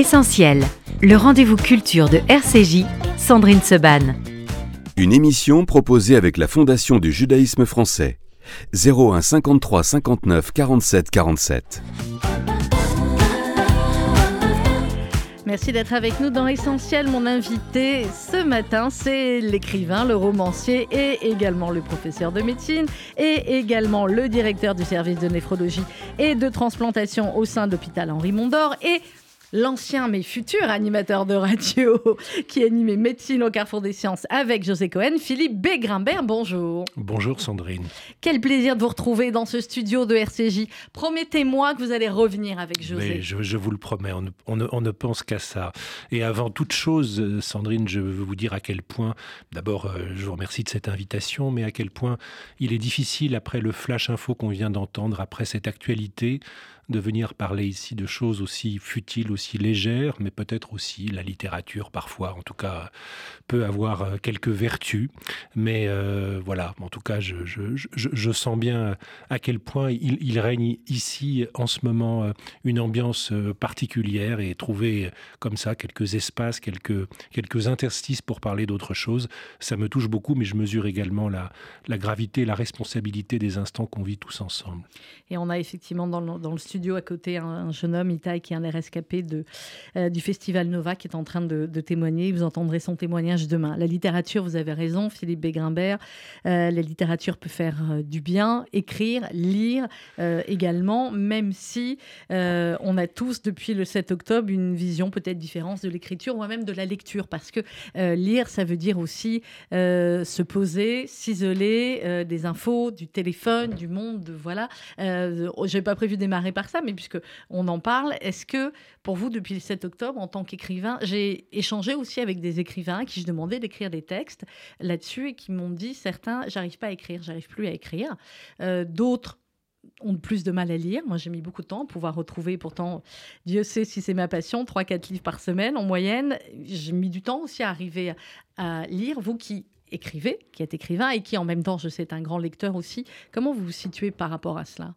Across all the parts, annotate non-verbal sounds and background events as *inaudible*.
Essentiel, le rendez-vous culture de RCJ, Sandrine Seban. Une émission proposée avec la Fondation du judaïsme français. 01 53 59 47 47. Merci d'être avec nous dans Essentiel. Mon invité ce matin, c'est l'écrivain, le romancier et également le professeur de médecine et également le directeur du service de néphrologie et de transplantation au sein d'hôpital Henri Mondor et l'ancien mais futur animateur de radio *laughs* qui animait médecine au Carrefour des Sciences avec José Cohen, Philippe Begrimbert. Bonjour. Bonjour Sandrine. Quel plaisir de vous retrouver dans ce studio de RCJ. Promettez-moi que vous allez revenir avec José. je, vous le promets, on ne, pense qu'à ça. Et avant toute chose, Sandrine, je veux vous dire à quel point, d'abord, euh, je vous remercie de cette invitation, mais à quel point il est difficile, après le flash info qu'on vient d'entendre, après cette actualité, de venir parler ici de choses aussi futiles, aussi légères, mais peut-être aussi la littérature parfois, en tout cas, peut avoir euh, quelques vertus. Mais euh, voilà, en tout cas, je, sens bien à quel point il, règne ici en ce moment euh, une ambiance particulière et trouver comme ça quelques espaces, quelques, quelques interstices pour parler d'autre chose, ça me touche beaucoup, mais je mesure également la, la gravité, la responsabilité des instants qu'on vit tous ensemble. Et on a effectivement dans dans le studio à côté un, jeune homme, Itaï, qui est un rescapé de, euh, du Festival Nova, qui est en train de, témoigner. Vous entendrez son témoignage demain. La littérature, vous avez raison, Philippe Begrimbert, euh, la littérature peut faire euh, du bien, écrire, lire également, même si on a tous, depuis le 7 octobre, une vision peut-être différente de l'écriture ou même de la lecture, parce que lire, ça veut dire aussi se poser, s'isoler des infos, du téléphone, du monde, de, voilà. J'ai pas prévu de démarrer par mais puisque on en parle, est-ce que pour vous, depuis le 7 octobre, en tant qu'écrivain, j'ai échangé aussi avec des écrivains qui je demandais d'écrire des textes là-dessus et qui m'ont dit certains, j'arrive pas à écrire, j'arrive plus à écrire. Euh, d'autres ont plus de mal à lire. Moi, j'ai mis beaucoup de temps pour pouvoir retrouver, pourtant, Dieu sait si c'est ma passion, 3-4 livres par semaine en moyenne. J'ai mis du temps aussi à arriver à lire. Vous qui écrivez, qui êtes écrivain et qui en même temps, je sais, est un grand lecteur aussi, comment vous vous situez par rapport à cela?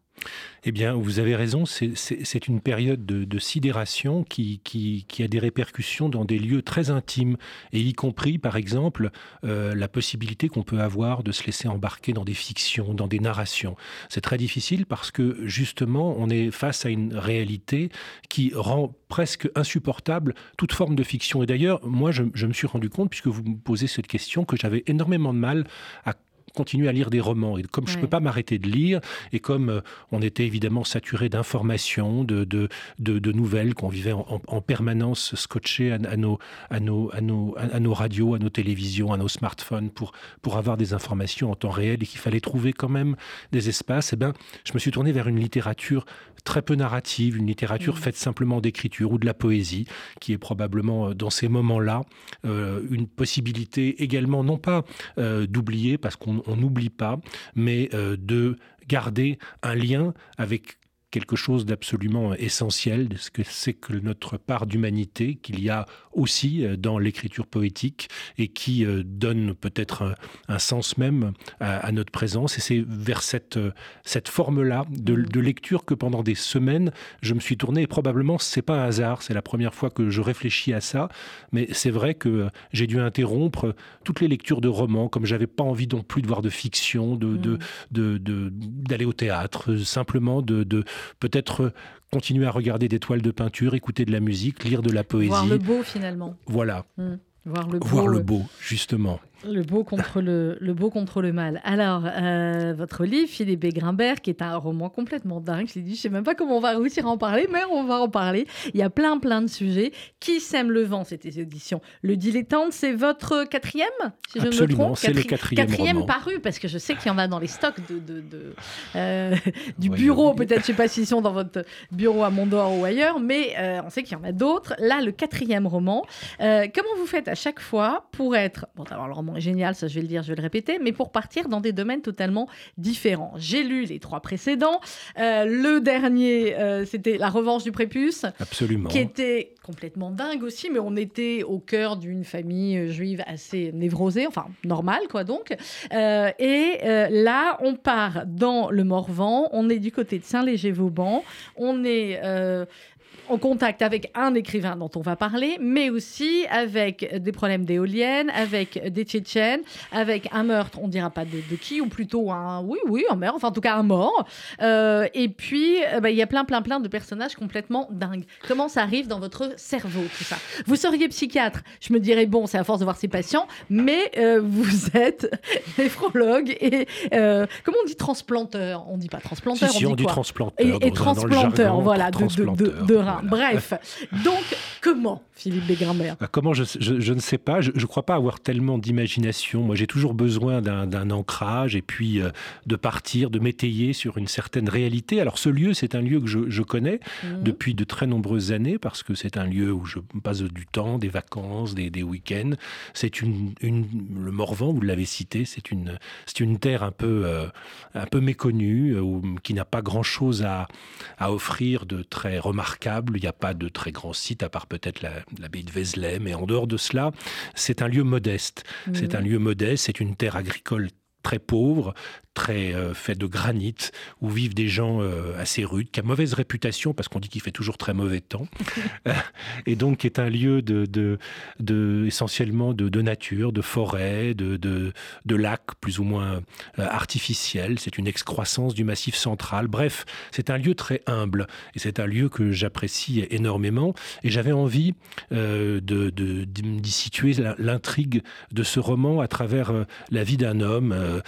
Eh bien, vous avez raison, c'est une période de, sidération qui, a des répercussions dans des lieux très intimes, et y compris, par exemple, euh, la possibilité qu'on peut avoir de se laisser embarquer dans des fictions, dans des narrations. C'est très difficile parce que, justement, on est face à une réalité qui rend presque insupportable toute forme de fiction. Et d'ailleurs, moi, je, je me suis rendu compte, puisque vous me posez cette question, que j'avais énormément de mal à continuer à lire des romans. Et comme je ne peux pas m'arrêter de lire, et comme euh, on était évidemment saturé d'informations, de, de, de, nouvelles, qu'on vivait en, permanence scotché à, nos, à, nos, à, nos, à, nos, radios, à nos télévisions, à nos smartphones, pour, pour avoir des informations en temps réel, et qu'il fallait trouver quand même des espaces, eh ben, je me suis tourné vers une littérature très peu narrative, une littérature faite simplement d'écriture ou de la poésie, qui est probablement euh, dans ces moments-là euh, une possibilité également, non pas d'oublier, parce qu'on on n'oublie pas, mais euh, de garder un lien avec quelque chose d'absolument essentiel, ce que c'est que notre part d'humanité qu'il y a aussi euh, dans l'écriture poétique et qui euh, donne peut-être un, sens même à, notre présence. Et c'est vers cette, euh, cette forme-là de, de, lecture que pendant des semaines, je me suis tourné. Et probablement, c'est pas un hasard, c'est la première fois que je réfléchis à ça. Mais c'est vrai que j'ai dû interrompre toutes les lectures de romans, comme j'avais pas envie non plus de voir de fiction, de, de, de, d'aller au théâtre, simplement de, de peut-être continuer à regarder des toiles de peinture, écouter de la musique, lire de la poésie. Voir le beau finalement. Voilà. Hmm. Voir le beau. Voir le beau, justement. Le beau contre le, le beau contre le mal. Alors, euh, votre livre, Philippe Grimbert, qui est un roman complètement dingue, je l'ai dit, je sais même pas comment on va réussir à en parler, mais on va en parler. Il y a plein, plein de sujets. Qui sème le vent, c'était éditions Le Dilettante, c'est votre quatrième, si je Absolument, me trompe? c'est le quatrième Quatrième paru, parce que je sais qu'il y en a dans les stocks de, de, euh, *laughs* du bureau, peut-être, je sais pas s'ils sont dans votre bureau à Mondor ou ailleurs, mais euh, on sait qu'il y en a d'autres. Là, le quatrième roman. comment vous faites à chaque fois pour être... Bon, alors le roman génial, ça je vais le dire, je vais le répéter, mais pour partir dans des domaines totalement différents. J'ai lu les trois précédents. Euh, le dernier, euh, c'était La Revanche du Prépuce. Absolument. Qui était complètement dingue aussi, mais on était au cœur d'une famille euh, juive assez névrosée, enfin normale quoi donc. et là, on part dans le Morvan, on est du côté de Saint-Léger-Vauban, on est en contact avec un écrivain dont on va parler, mais aussi avec des problèmes d'éoliennes, avec des Tchétchènes, avec un meurtre, on dira pas de, qui, ou plutôt un, oui, oui, un meurtre, enfin en tout cas un mort. Euh, et puis, euh, bah, il y a plein, plein, plein de personnages complètement dingues. Comment ça arrive dans votre cerveau, tout ça? Vous seriez psychiatre, je me dirais, bon, c'est à force de voir ses patients, mais euh, vous *laughs* êtes néphrologue et, comment on dit transplanteur? On dit pas transplanteur, on, dit, dit transplanteur. Et, transplanteur, voilà, de, de, de, Bref, donc comment, Philippe bah, Comment, je, je, ne sais pas. Je ne crois pas avoir tellement d'imagination. Moi, j'ai toujours besoin d'un ancrage et puis euh, de partir, de m'étayer sur une certaine réalité. Alors, ce lieu, c'est un lieu que je, connais mhm. depuis de très nombreuses années parce que c'est un lieu où je passe du temps, des vacances, des, des week-ends. C'est une, une, le Morvan, vous l'avez cité, c'est une, c'est une terre un peu, euh, un peu méconnue, euh, qui n'a pas grand-chose à, à offrir de très remarquable il n'y a pas de très grands sites, à part peut-être l'abbaye de Vézelay. Mais en dehors de cela, c'est un lieu modeste. C'est un lieu modeste, c'est une terre agricole très pauvre, très euh, fait de granit, où vivent des gens euh, assez rudes, qui a mauvaise réputation parce qu'on dit qu'il fait toujours très mauvais temps, *laughs* et donc qui est un lieu de, de, essentiellement de, nature, de forêt, de, de, lacs plus ou moins euh, artificiels. C'est une excroissance du massif central. Bref, c'est un lieu très humble et c'est un lieu que j'apprécie énormément. Et j'avais envie de, d'y situer l'intrigue de ce roman à travers la vie d'un homme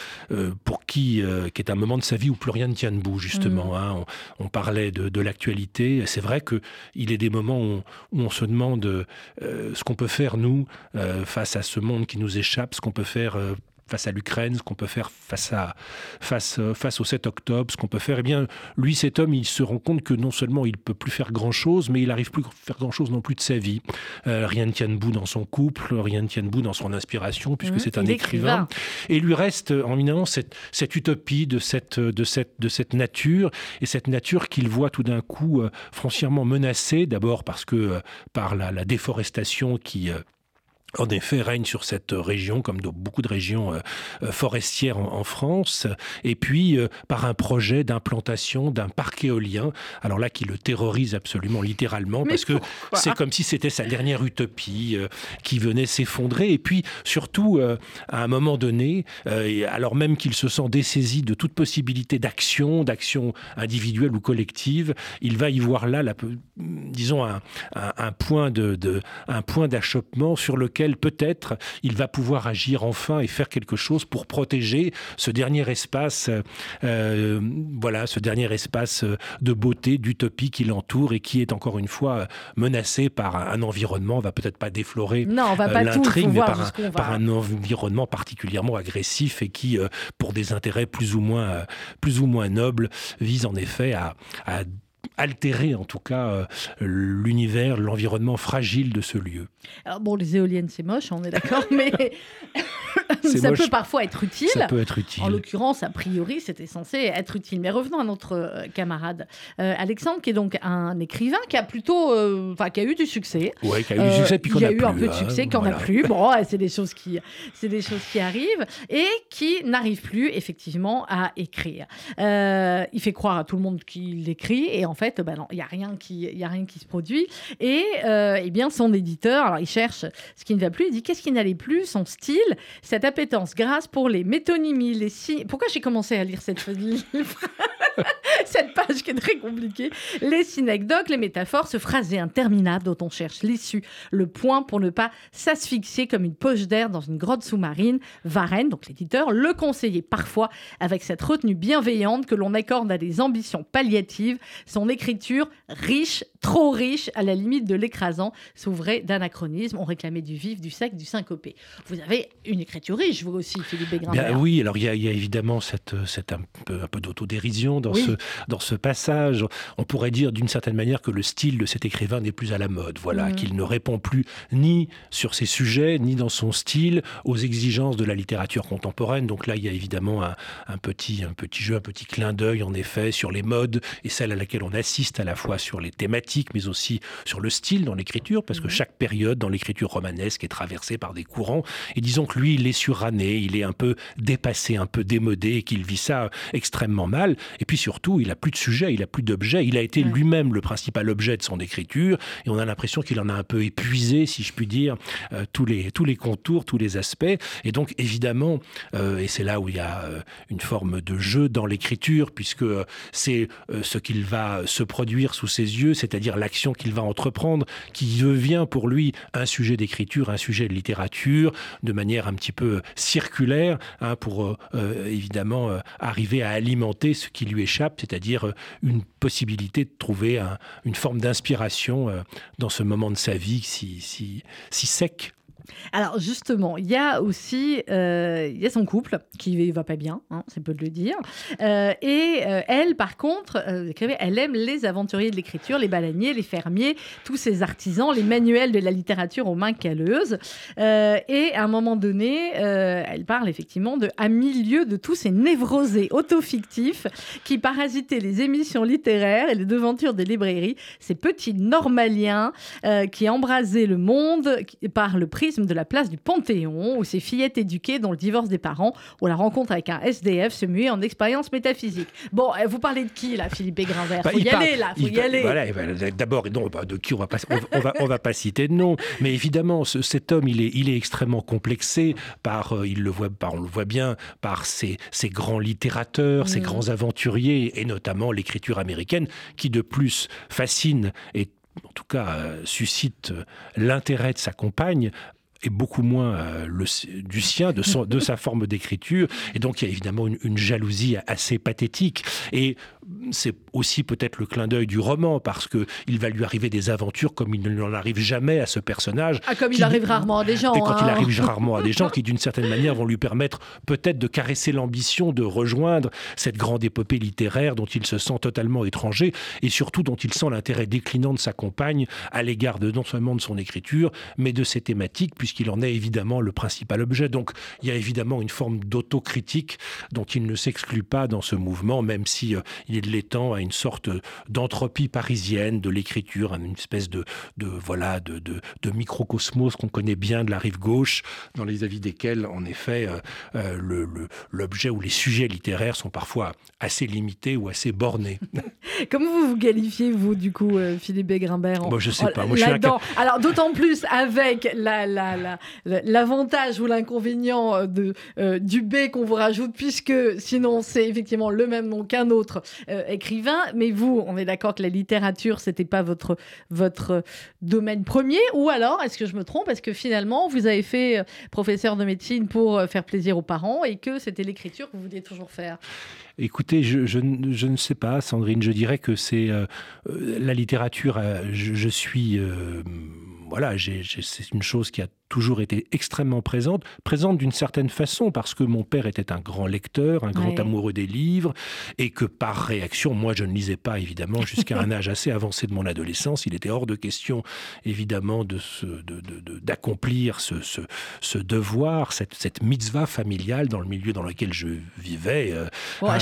pour qui euh, qui, est un moment de sa vie où plus rien ne tient debout, justement. Mm. Hein. On, parlait de, l'actualité. C'est vrai qu'il est des moments où on, se demande euh, ce qu'on peut faire, nous, euh, face à ce monde qui nous échappe, ce qu'on peut faire face à l'Ukraine, ce qu'on peut faire face, à, face, euh, face au 7 octobre, ce qu'on peut faire, eh bien, lui, cet homme, il se rend compte que non seulement il peut plus faire grand-chose, mais il n'arrive plus à faire grand-chose non plus de sa vie. Euh, rien ne tient debout dans son couple, rien ne tient debout dans son inspiration, puisque mmh, c'est un écrivain. Et lui reste en éminence cette, cette, utopie de cette, de, cette, de cette nature, et cette nature qu'il voit tout d'un coup euh, foncièrement menacée, d'abord parce que par la, la déforestation qui en effet, règne sur cette région, comme dans beaucoup de régions euh, euh, forestières en, France, et puis euh, par un projet d'implantation d'un parc éolien, alors là qui le terrorise absolument littéralement, parce que c'est comme si c'était sa dernière utopie qui venait s'effondrer, et puis surtout, à un moment donné, alors même qu'il se sent dessaisi de toute possibilité d'action, d'action individuelle ou collective, il va y voir là, la, disons, un, un, point de, de un point d'achoppement sur lequel peut-être il va pouvoir agir enfin et faire quelque chose pour protéger ce dernier espace, euh, voilà, ce dernier espace de beauté, d'utopie qui l'entoure et qui est encore une fois menacé par un, environnement, on va peut-être pas déflorer l'intrigue, mais par un, environnement particulièrement agressif et qui, euh, pour des intérêts plus ou moins, plus ou moins nobles, vise en effet à, à altérer en tout cas euh, l'univers, l'environnement fragile de ce lieu. Alors bon, les éoliennes c'est moche, on est d'accord, *laughs* mais ça peut parfois être utile. Ça peut être utile. En l'occurrence, a priori, c'était censé être utile. Mais revenons à notre euh, camarade euh, Alexandre, qui est donc un écrivain qui a plutôt, enfin, qui a eu du succès. Oui, qui a eu du succès, puis qu'on a, a eu un peu de hein, succès, qu'on n'a plus. Bon, c'est des choses qui, c'est des choses qui arrivent et qui n'arrive plus effectivement à écrire. il fait croire à tout le monde qu'il écrit et en fait ben non, il n'y a, rien qui, a rien qui se produit. Et euh, eh bien, son éditeur, alors il cherche ce qui ne va plus, il dit qu'est-ce qui n'allait plus, son style, cette appétence grâce pour les métonymies, les signes. Pourquoi j'ai commencé à lire cette *laughs* cette page qui est très compliquée. Les synecdoques, les métaphores, ce phrasé interminable dont on cherche l'issue, le point pour ne pas s'asphyxier comme une poche d'air dans une grotte sous-marine. Varenne, donc l'éditeur, le conseillait parfois avec cette retenue bienveillante que l'on accorde à des ambitions palliatives. Son écriture riche, trop riche, à la limite de l'écrasant, s'ouvrait d'anachronisme. On réclamait du vif, du sec, du syncopé. Vous avez une écriture riche, vous aussi, Philippe Béguin. oui, alors il y, a évidemment cette, cette un peu, un peu d'autodérision dans, ce, dans ce passage. On pourrait dire d'une certaine manière que le style de cet écrivain n'est plus à la mode, voilà, mm. qu'il ne répond plus ni sur ses sujets, ni dans son style aux exigences de la littérature contemporaine. Donc là, il y a évidemment un, petit, un petit jeu, un petit clin d'œil, en effet, sur les modes et celle à laquelle on assiste à la fois sur les thématiques, mais aussi sur le style dans l'écriture, parce que mm. chaque période dans l'écriture romanesque est traversée par des courants. Et disons que lui, il est suranné, il est un peu dépassé, un peu démodé, et qu'il vit ça extrêmement mal. Et puis surtout, tout, il a plus de sujet, il a plus d'objet. Il a été lui-même le principal objet de son écriture, et on a l'impression qu'il en a un peu épuisé, si je puis dire, euh, tous les tous les contours, tous les aspects. Et donc évidemment, euh, et c'est là où il y a euh, une forme de jeu dans l'écriture, puisque c'est ce qu'il va se produire sous ses yeux, c'est-à-dire l'action qu'il va entreprendre, qui devient pour lui un sujet d'écriture, un sujet de littérature, de manière un petit peu circulaire, hein, pour évidemment arriver à alimenter ce qui lui échappe, c'est-à-dire une possibilité de trouver une forme d'inspiration dans ce moment de sa vie si, si, si sec alors justement, il y a aussi euh, il y a son couple qui va pas bien, hein, c'est peu de le dire. Euh, et euh, elle, par contre, elle aime les aventuriers de l'écriture, les baleiniers, les fermiers, tous ces artisans, les manuels de la littérature aux mains calleuses. et à un moment donné, elle parle effectivement de à milieu de tous ces névrosés autofictifs qui parasitaient les émissions littéraires et les devantures des librairies, ces petits normaliens qui embrasaient le monde par le prisme de la place du Panthéon, où ces fillettes éduquées dont le divorce des parents ou la rencontre avec un SDF se muait en expérience métaphysique. Bon, eh, vous parlez de qui là, Philippe Grinvert bah, Faut y aller là, faut y aller. Voilà, d'abord, de qui on va pas, on, va, on va pas citer de nom, mais évidemment, cet homme, il est, il est extrêmement complexé par, euh, il le voit, par, on le voit bien, par ses, grands littérateurs, ses mm. grands aventuriers, et notamment l'écriture américaine, qui de plus fascine et en tout cas euh, suscite l'intérêt de sa compagne beaucoup moins euh, du sien, de sa *laughs* forme d'écriture. Et donc, il y a évidemment une, une jalousie assez pathétique. Et c'est aussi peut-être le clin d'œil du roman, parce que il va lui arriver des aventures comme il n'en arrive jamais à ce personnage. Ah, comme il arrive rarement à des gens. Et quand il hein. arrive *laughs* rarement à des gens qui, d'une certaine manière, vont lui permettre peut-être de caresser l'ambition de rejoindre cette grande épopée littéraire dont il se sent totalement étranger, et surtout dont il sent l'intérêt déclinant de sa compagne à l'égard de non seulement de son écriture, mais de ses thématiques, puisqu'il en est évidemment le principal objet. Donc il y a évidemment une forme d'autocritique dont il ne s'exclut pas dans ce mouvement, même si euh, il l'étend à une sorte d'entropie parisienne de l'écriture, une espèce de, de voilà de, de, microcosmos qu'on connaît bien de la rive gauche, dans les avis desquels, en effet, euh, euh, l'objet ou les sujets littéraires sont parfois assez limités ou assez bornés. *laughs* Comment vous vous qualifiez, vous, du coup, euh, Philippe Grimbert Moi, je sais pas. Moi, je suis Alors, d'autant plus avec l'avantage la, ou l'inconvénient de, du B qu'on vous rajoute, puisque sinon, c'est effectivement le même nom qu'un autre euh, écrivain, mais vous, on est d'accord que la littérature, c'était pas votre, votre domaine premier, ou alors, est-ce que je me trompe, est-ce que finalement, vous avez fait euh, professeur de médecine pour euh, faire plaisir aux parents et que c'était l'écriture que vous vouliez toujours faire? Écoutez, je, je, je, ne sais pas, Sandrine, je dirais que c'est la littérature, je, suis... voilà, c'est une chose qui a toujours été extrêmement présente, présente d'une certaine façon parce que mon père était un grand lecteur, un grand amoureux des livres, et que par réaction, moi je ne lisais pas évidemment jusqu'à un *laughs* âge assez avancé de mon adolescence. Il était hors de question évidemment de d'accomplir ce, ce, ce, devoir, cette, cette, mitzvah familiale dans le milieu dans lequel je vivais. Euh, hein,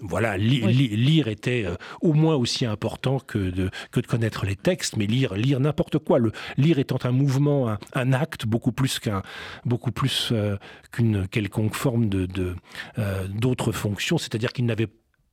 voilà, lire était euh, au moins aussi important que de, que de connaître les textes, mais lire, lire n'importe quoi. Le lire étant un mouvement, un, un acte beaucoup plus qu'un, beaucoup plus euh, qu'une quelconque forme de, euh, d'autres fonctions, c'est-à-dire qu'il n'avait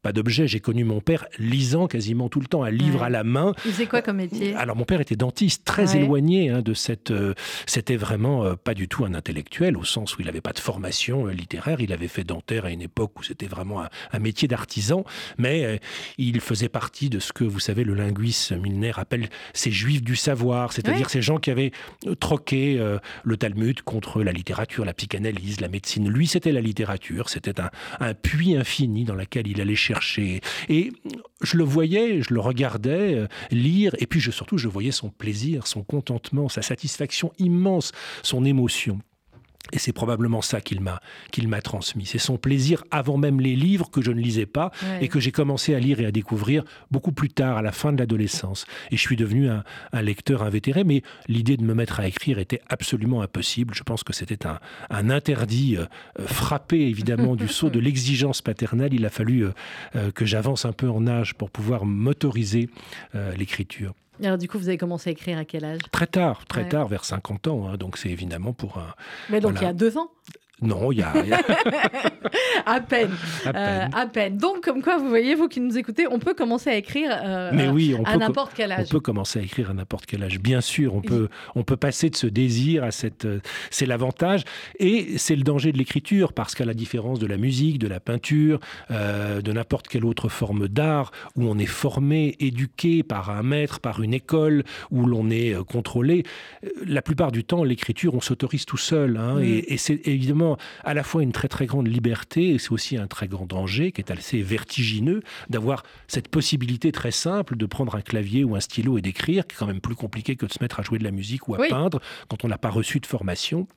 pas d'objet. J'ai connu mon père lisant quasiment tout le temps, un livre à la main. Il faisait quoi comme métier? Alors mon père était dentiste, très éloigné hein, de cette. Euh, c'était vraiment euh, pas du tout un intellectuel au sens où il n'avait pas de formation euh, littéraire. Il avait fait dentaire à une époque où c'était vraiment un, métier d'artisan, mais il faisait partie de ce que vous savez le linguiste Milner appelle ces juifs du savoir, c'est-à-dire ces gens qui avaient troqué le Talmud contre la littérature, la psychanalyse, la médecine. Lui, c'était la littérature, c'était un, un puits infini dans lequel il allait chercher et je le voyais, je le regardais euh, lire, et puis je, surtout je voyais son plaisir, son contentement, sa satisfaction immense, son émotion. Et c'est probablement ça qu'il m'a qu'il m'a transmis. C'est son plaisir avant même les livres que je ne lisais pas et que j'ai commencé à lire et à découvrir beaucoup plus tard, à la fin de l'adolescence. Et je suis devenu un, lecteur invétéré, mais l'idée de me mettre à écrire était absolument impossible. Je pense que c'était un, un, interdit euh, euh, frappé évidemment du saut de *laughs* l'exigence paternelle. Il a fallu euh, que j'avance un peu en âge pour pouvoir m'autoriser l'écriture. Alors du coup, vous avez commencé à écrire à quel âge? Très tard, très tard, vers 50 ans. Hein, donc c'est évidemment pour un... Mais donc il y a deux ans Non, il y a. *laughs* à, peine, à, peine. Donc, comme quoi, vous voyez, vous qui nous écoutez, on peut commencer à écrire Mais oui, on à n'importe quel âge. On peut commencer à écrire à n'importe quel âge. Bien sûr, on peut, on peut passer de ce désir à cette. c'est l'avantage. Et c'est le danger de l'écriture, parce qu'à la différence de la musique, de la peinture, de n'importe quelle autre forme d'art, où on est formé, éduqué par un maître, par une école, où l'on est contrôlé, la plupart du temps, l'écriture, on s'autorise tout seul. Hein, mm. et c'est évidemment à la fois une très très grande liberté et c'est aussi un très grand danger qui est assez vertigineux d'avoir cette possibilité très simple de prendre un clavier ou un stylo et d'écrire, qui est quand même plus compliqué que de se mettre à jouer de la musique ou à peindre quand on n'a pas reçu de formation.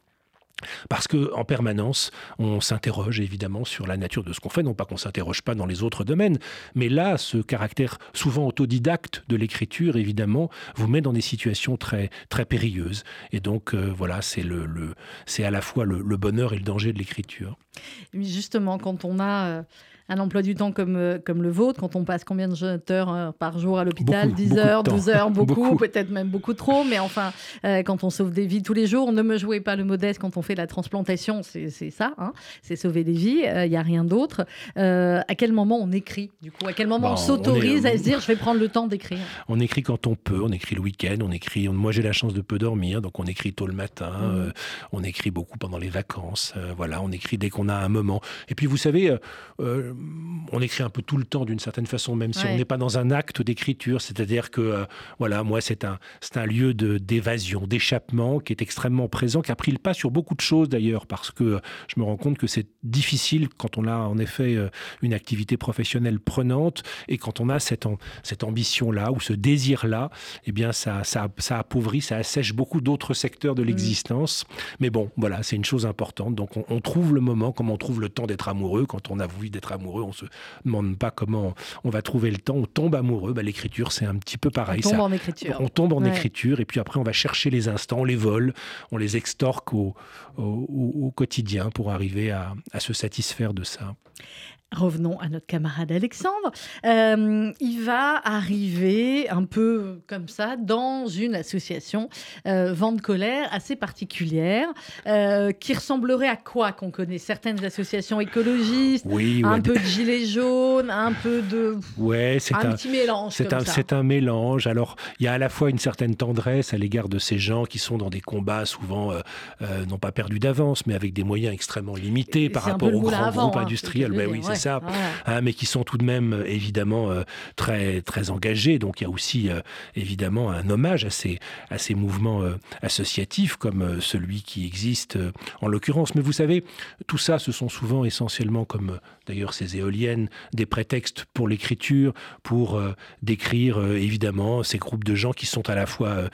Parce que en permanence, on s'interroge évidemment sur la nature de ce qu'on fait, non pas qu'on s'interroge pas dans les autres domaines, mais là, ce caractère souvent autodidacte de l'écriture, évidemment, vous met dans des situations très très périlleuses. Et donc euh, voilà, c'est le, à la fois le, bonheur et le danger de l'écriture. Justement, quand on a euh, un emploi du temps comme, euh, comme le vôtre, quand on passe combien de heures euh, par jour à l'hôpital? 10 heures, 12 heures, *laughs* beaucoup, peut-être même beaucoup trop, mais enfin, euh, quand on sauve des vies tous les jours, ne me jouez pas le modeste quand on fait la transplantation, c'est ça, hein, c'est sauver des vies, il n'y a rien d'autre. à quel moment on écrit, du coup? À quel moment on s'autorise à se dire, je vais prendre le temps d'écrire? On écrit quand on peut, on écrit le week-end, on écrit, moi j'ai la chance de peu dormir, donc on écrit tôt le matin, mmh. on écrit beaucoup pendant les vacances, voilà, on écrit dès qu'on a un moment. Et puis vous savez, on écrit un peu tout le temps d'une certaine façon, même si on n'est pas dans un acte d'écriture. C'est-à-dire que, euh, voilà, moi, c'est un, c'est un lieu de, d'évasion, d'échappement qui est extrêmement présent, qui a pris le pas sur beaucoup de choses d'ailleurs, parce que je me rends compte que c'est difficile quand on a en effet euh, une activité professionnelle prenante et quand on a cette, cette ambition-là ou ce désir-là, eh bien, ça, ça, ça appauvrit, ça assèche beaucoup d'autres secteurs de mm. l'existence. Mais bon, voilà, c'est une chose importante. Donc, on, on trouve le moment, comme on trouve le temps d'être amoureux. Quand on a envie d'être amoureux, on se demande pas comment on va trouver le temps, on tombe amoureux. Bah, l'écriture, c'est un petit peu pareil. On tombe en écriture. On tombe en écriture et puis après, on va chercher les instants, on les vole, on les extorque au, au, quotidien pour arriver à, à se satisfaire de ça. Revenons à notre camarade Alexandre. Euh, il va arriver un peu comme ça dans une association euh, Vente Colère assez particulière euh, qui ressemblerait à quoi qu'on connaît Certaines associations écologistes, oui, un peu de gilets jaunes, un peu de... Ouais, c'est un, petit mélange. C'est un, c'est un mélange. Alors, il y a à la fois une certaine tendresse à l'égard de ces gens qui sont dans des combats souvent, non pas perdus d'avance, mais avec des moyens extrêmement limités par rapport aux grands groupes hein, industriels. Ben oui, c'est ça, hein, mais qui sont tout de même euh, évidemment euh, très très engagés. Donc il y a aussi euh, évidemment un hommage à ces à ces mouvements associatifs comme celui qui existe en l'occurrence. Mais vous savez, tout ça, ce sont souvent essentiellement comme d'ailleurs ces éoliennes, des prétextes pour l'écriture, pour décrire évidemment ces groupes de gens qui sont à la fois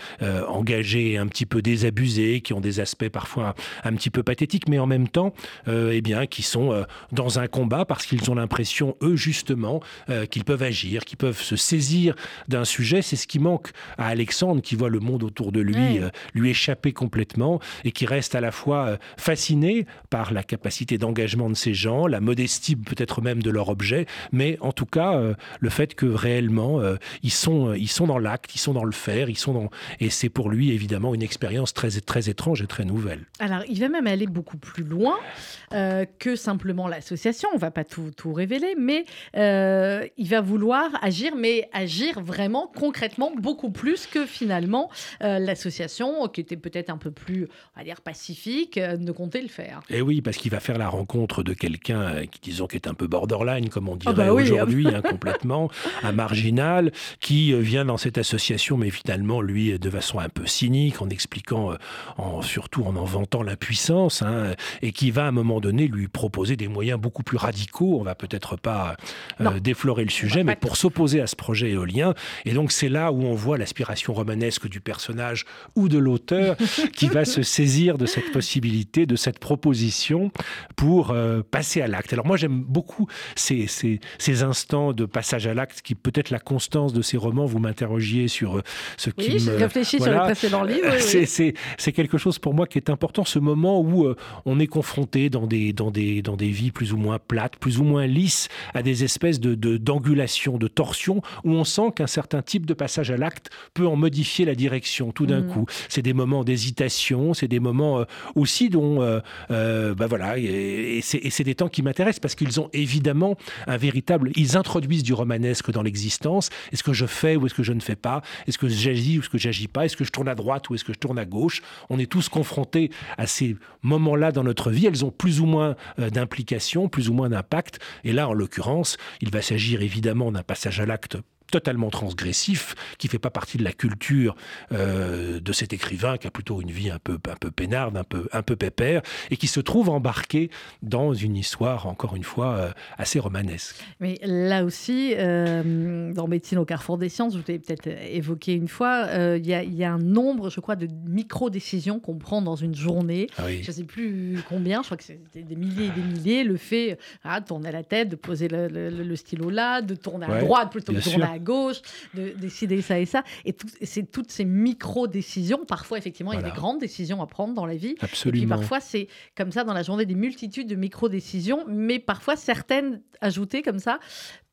engagés et un petit peu désabusés, qui ont des aspects parfois un petit peu pathétiques, mais en même temps, eh bien, qui sont dans un combat parce qu'ils ils ont l'impression, eux justement, euh, qu'ils peuvent agir, qu'ils peuvent se saisir d'un sujet. C'est ce qui manque à Alexandre, qui voit le monde autour de lui euh, lui échapper complètement et qui reste à la fois euh, fasciné par la capacité d'engagement de ces gens, la modestie peut-être même de leur objet, mais en tout cas le fait que réellement ils sont ils sont dans l'acte, ils sont dans le faire, ils sont dans et c'est pour lui évidemment une expérience très très étrange et très nouvelle. Alors il va même aller beaucoup plus loin que simplement l'association. On va pas tout tout, révéler, mais euh, il va vouloir agir, mais agir vraiment concrètement beaucoup plus que finalement euh, l'association, qui était peut-être un peu plus, on va dire, pacifique, euh, ne comptait le faire. Et eh oui, parce qu'il va faire la rencontre de quelqu'un qui, disons, qui est un peu borderline, comme on ah dirait bah aujourd'hui, hein, complètement, un marginal, qui vient dans cette association, mais finalement, lui, de façon un peu cynique, en expliquant, en, surtout en en vantant l'impuissance, hein, et qui va à un moment donné lui proposer des moyens beaucoup plus radicaux on va peut-être pas euh, déflorer le sujet, mais pour s'opposer à ce projet éolien. Et donc c'est là où on voit l'aspiration romanesque du personnage ou de l'auteur *laughs* qui va se saisir de cette possibilité, de cette proposition pour euh, passer à l'acte. Alors moi j'aime beaucoup ces, ces, instants de passage à l'acte qui peut-être la constance de ces romans. Vous m'interrogiez sur euh, ce qui oui, me... réfléchi sur le précédent livre. C'est quelque chose pour moi qui est important, ce moment où on est confronté dans des, dans, des, dans des vies plus ou moins plates, plus ou ou moins lisses à des espèces de d'angulation, de, torsion, où on sent qu'un certain type de passage à l'acte peut en modifier la direction tout d'un mmh. coup. C'est des moments d'hésitation, c'est des moments euh, aussi dont, euh, euh, bah voilà, et, c'est des temps qui m'intéressent parce qu'ils ont évidemment un véritable, ils introduisent du romanesque dans l'existence. Est-ce que je fais ou est-ce que je ne fais pas? Est-ce que j'agis ou est-ce que j'agis pas? Est-ce que je tourne à droite ou est-ce que je tourne à gauche? On est tous confrontés à ces moments-là dans notre vie. Elles ont plus ou moins d'implication, plus ou moins d'impact. Et là, en l'occurrence, il va s'agir évidemment d'un passage à l'acte totalement transgressif, qui fait pas partie de la culture euh, de cet écrivain, qui a plutôt une vie un peu, un peu peinarde, un peu, un peu pépère, et qui se trouve embarqué dans une histoire, encore une fois, euh, assez romanesque. Mais là aussi, euh, dans Médecine au carrefour des sciences, je vous l'ai peut-être évoqué une fois, il y, y, a un nombre, je crois, de micro-décisions qu'on prend dans une journée. Ah je ne sais plus combien, je crois que c'était des milliers et des milliers. Le fait ah, de tourner la tête, de poser le, le, stylo là, de tourner à droite plutôt que de tourner à gauche, de décider ça et ça. Et c'est toutes ces micro-décisions. Parfois, effectivement, il y a des grandes décisions à prendre dans la vie. Absolument. Et puis parfois, c'est comme ça dans la journée des multitudes de micro-décisions, mais parfois certaines ajoutées comme ça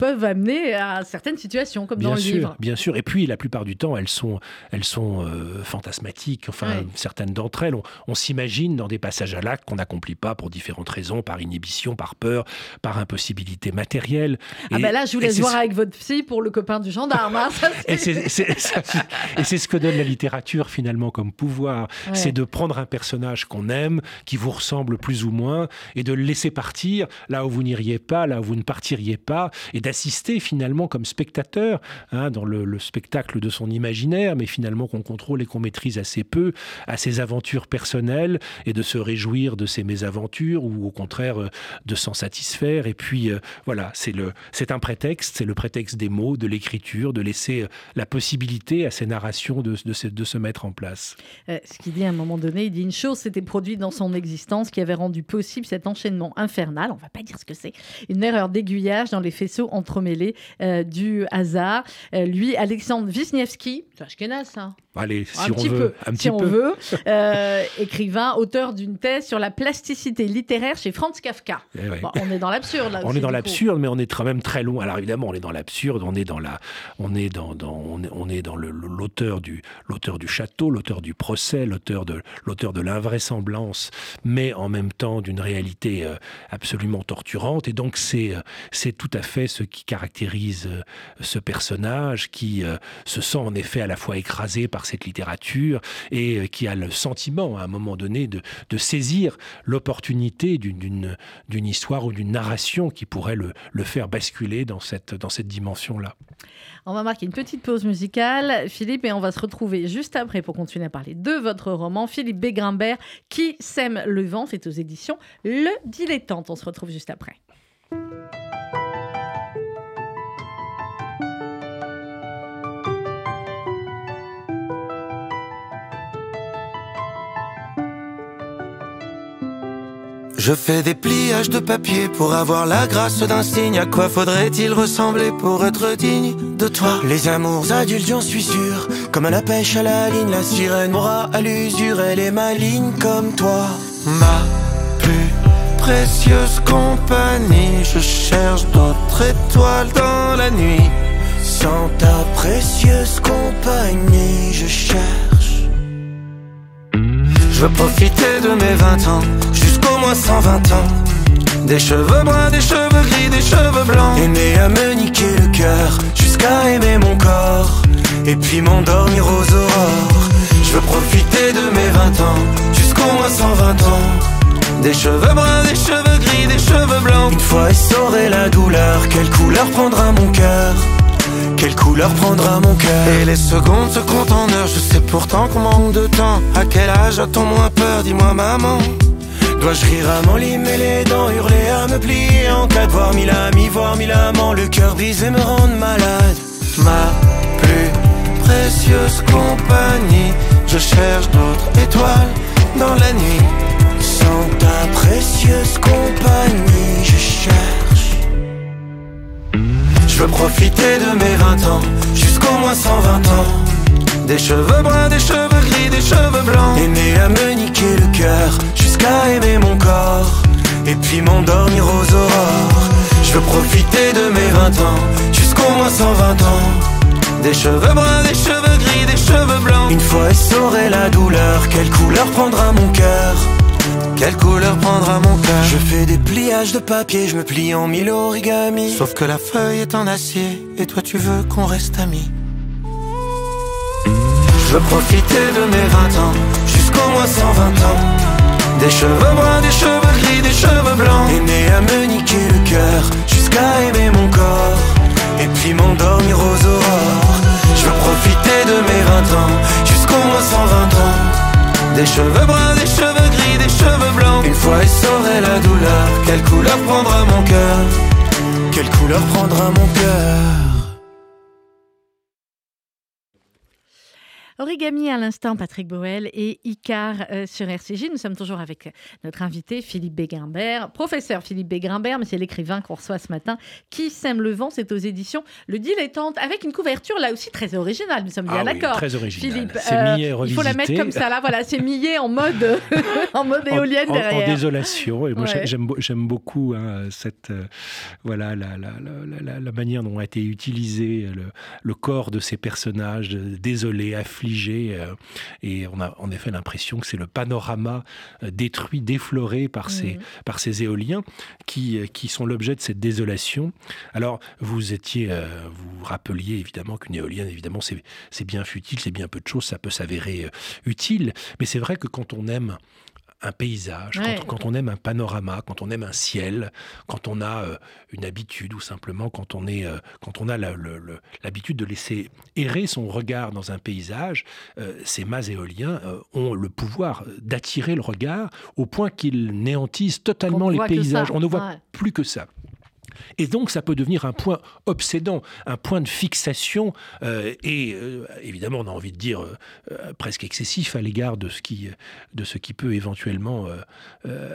peuvent amener à certaines situations, comme dans le livre. Bien sûr. Et puis, la plupart du temps, elles sont, elles sont euh, fantasmatiques. Enfin, certaines d'entre elles, on, s'imagine dans des passages à l'acte qu'on n'accomplit pas pour différentes raisons, par inhibition, par peur, par impossibilité matérielle. Ah ben là, je vous laisse voir avec votre psy pour le copain du gendarme. Hein, et c'est ce que donne la littérature finalement comme pouvoir. C'est de prendre un personnage qu'on aime, qui vous ressemble plus ou moins, et de le laisser partir là où vous n'iriez pas, là où vous ne partiriez pas, et d'assister finalement comme spectateur hein, dans le, spectacle de son imaginaire, mais finalement qu'on contrôle et qu'on maîtrise assez peu, à ses aventures personnelles, et de se réjouir de ses mésaventures, ou au contraire euh, de s'en satisfaire. Et puis euh, voilà, c'est un prétexte, c'est le prétexte des mots, de l'écriture de laisser euh, la possibilité à ces narrations de, de, de se mettre en place. Ce qu'il dit à un moment donné, il dit une chose s'était produite dans son existence qui avait rendu possible cet enchaînement infernal, on va pas dire ce que c'est, une erreur d'aiguillage dans les faisceaux entremêlés euh, du hasard. lui, Alexandre Wisniewski, c'est Ashkenaz, ça Allez, si on veut. Un si on veut. Euh, écrivain, auteur d'une thèse sur la plasticité littéraire chez Franz Kafka. Eh on est dans l'absurde, là. On est dans l'absurde, mais on est quand même très loin. Alors évidemment, on est dans l'absurde, on est dans la, on est dans, on est, dans l'auteur du, l'auteur du château, l'auteur du procès, l'auteur de, l'auteur de l'invraisemblance, mais en même temps d'une réalité euh, absolument torturante. Et donc c'est, euh, c'est tout à fait ce qui caractérise ce personnage qui se sent en effet à la fois écrasé par cette littérature et euh, qui a le sentiment à un moment donné de, saisir l'opportunité d'une histoire ou d'une narration qui pourrait le, faire basculer dans cette, dans cette dimension-là. On va marquer une petite pause musicale, Philippe, et on va se retrouver juste après pour continuer à parler de votre roman, Philippe Bégrimbert, qui sème le vent, fait aux éditions Le Dilettante. On se retrouve juste après. Je fais des pliages de papier pour avoir la grâce d'un signe. À quoi faudrait-il ressembler pour être digne de toi? Les amours adultes, j'en suis sûr. Comme à la pêche à la ligne, la sirène aura à l'usure. Elle est maligne comme toi. Ma plus précieuse compagnie. Je cherche d'autres étoiles dans la nuit. Sans ta précieuse compagnie, je cherche. Je veux profiter de mes 20 ans jusqu'au moins 120 ans. Des cheveux bruns, des cheveux gris, des cheveux blancs. Aimé à me niquer le cœur jusqu'à aimer mon corps. Et puis m'endormir aux aurores. Je veux profiter de mes 20 ans jusqu'au moins 120 ans. Des cheveux bruns, des cheveux gris, des cheveux blancs. Une fois essoré la douleur, quelle couleur prendra mon cœur? Quelle couleur prendra mon cœur? Et les secondes se comptent en heures Je sais pourtant qu'on manque de temps À quel âge a-t-on moins peur? Dis-moi maman Dois-je rire à mon lit, les dents, hurler à me plier En cas de voir mille amis, voir mille amants. Le cœur brisé me rendre malade. Ma plus précieuse compagnie Je cherche d'autres étoiles dans la nuit. Sans ta précieuse compagnie Je cherche. Je veux profiter de mes 20 ans Jusqu'au moins 120 ans. Des cheveux bruns, des cheveux gris, des cheveux blancs. Aimer à me niquer le cœur Mon corps Et puis m'endormir aux aurores Je veux profiter de mes 20 ans, jusqu'au moins 120 ans. Des cheveux bruns, des cheveux gris, des cheveux blancs. Une fois essoré la douleur, quelle couleur prendra mon cœur? Quelle couleur prendra mon cœur? Je fais des pliages de papier, je me plie en mille origami. Sauf que la feuille est en acier, et toi tu veux qu'on reste amis. Je veux profiter de mes 20 ans, jusqu'au moins 120 ans. Des cheveux bruns, des cheveux gris, des cheveux blancs. Aimé à me niquer le cœur, jusqu'à aimer mon corps. Et puis m'endormir aux aurores. Je veux profiter de mes 20 ans, jusqu'au moins 120 ans. Des cheveux bruns, des cheveux gris, des cheveux blancs. Une fois saurait la douleur, quelle couleur prendra mon cœur? Quelle couleur prendra mon cœur? Origami à l'instant, Patrick Boel et Icar euh, sur RCJ. Nous sommes toujours avec notre invité Philippe Béguimbert, professeur Philippe Béguimbert, mais c'est l'écrivain qu'on reçoit ce matin, qui sème le vent. C'est aux éditions Le Dilettante, avec une couverture là aussi très originale. Nous sommes bien ah oui, d'accord. Très original. Philippe, euh, il faut la mettre comme ça là. Voilà, c'est millet en mode *laughs* en mode éolienne en, derrière. En, désolation. Et moi, Ouais. j'aime beaucoup hein, cette euh, voilà la, la, la, la, la manière dont a été utilisé le, le corps de ces personnages euh, désolés, affligés, euh, et on a en effet l'impression que c'est le panorama euh, détruit, défloré par ces Mhm. par ces éoliens qui euh, qui sont l'objet de cette désolation. Alors vous étiez vous rappeliez évidemment qu'une éolienne évidemment c'est c'est bien futile, c'est bien peu de choses, ça peut s'avérer utile, mais c'est vrai que quand on aime un paysage, Ouais. quand, quand on aime un panorama, quand on aime un ciel, quand on a euh, une habitude ou simplement quand on est, euh, quand on a l'habitude de laisser errer son regard dans un paysage, euh, ces mâts éoliens ont le pouvoir d'attirer le regard au point qu'ils néantissent totalement On les paysages. On ne voit Ouais. plus que ça. Et donc, ça peut devenir un point obsédant, un point de fixation, euh, et euh, évidemment, on a envie de dire euh, presque excessif à l'égard de ce qui, de ce qui peut éventuellement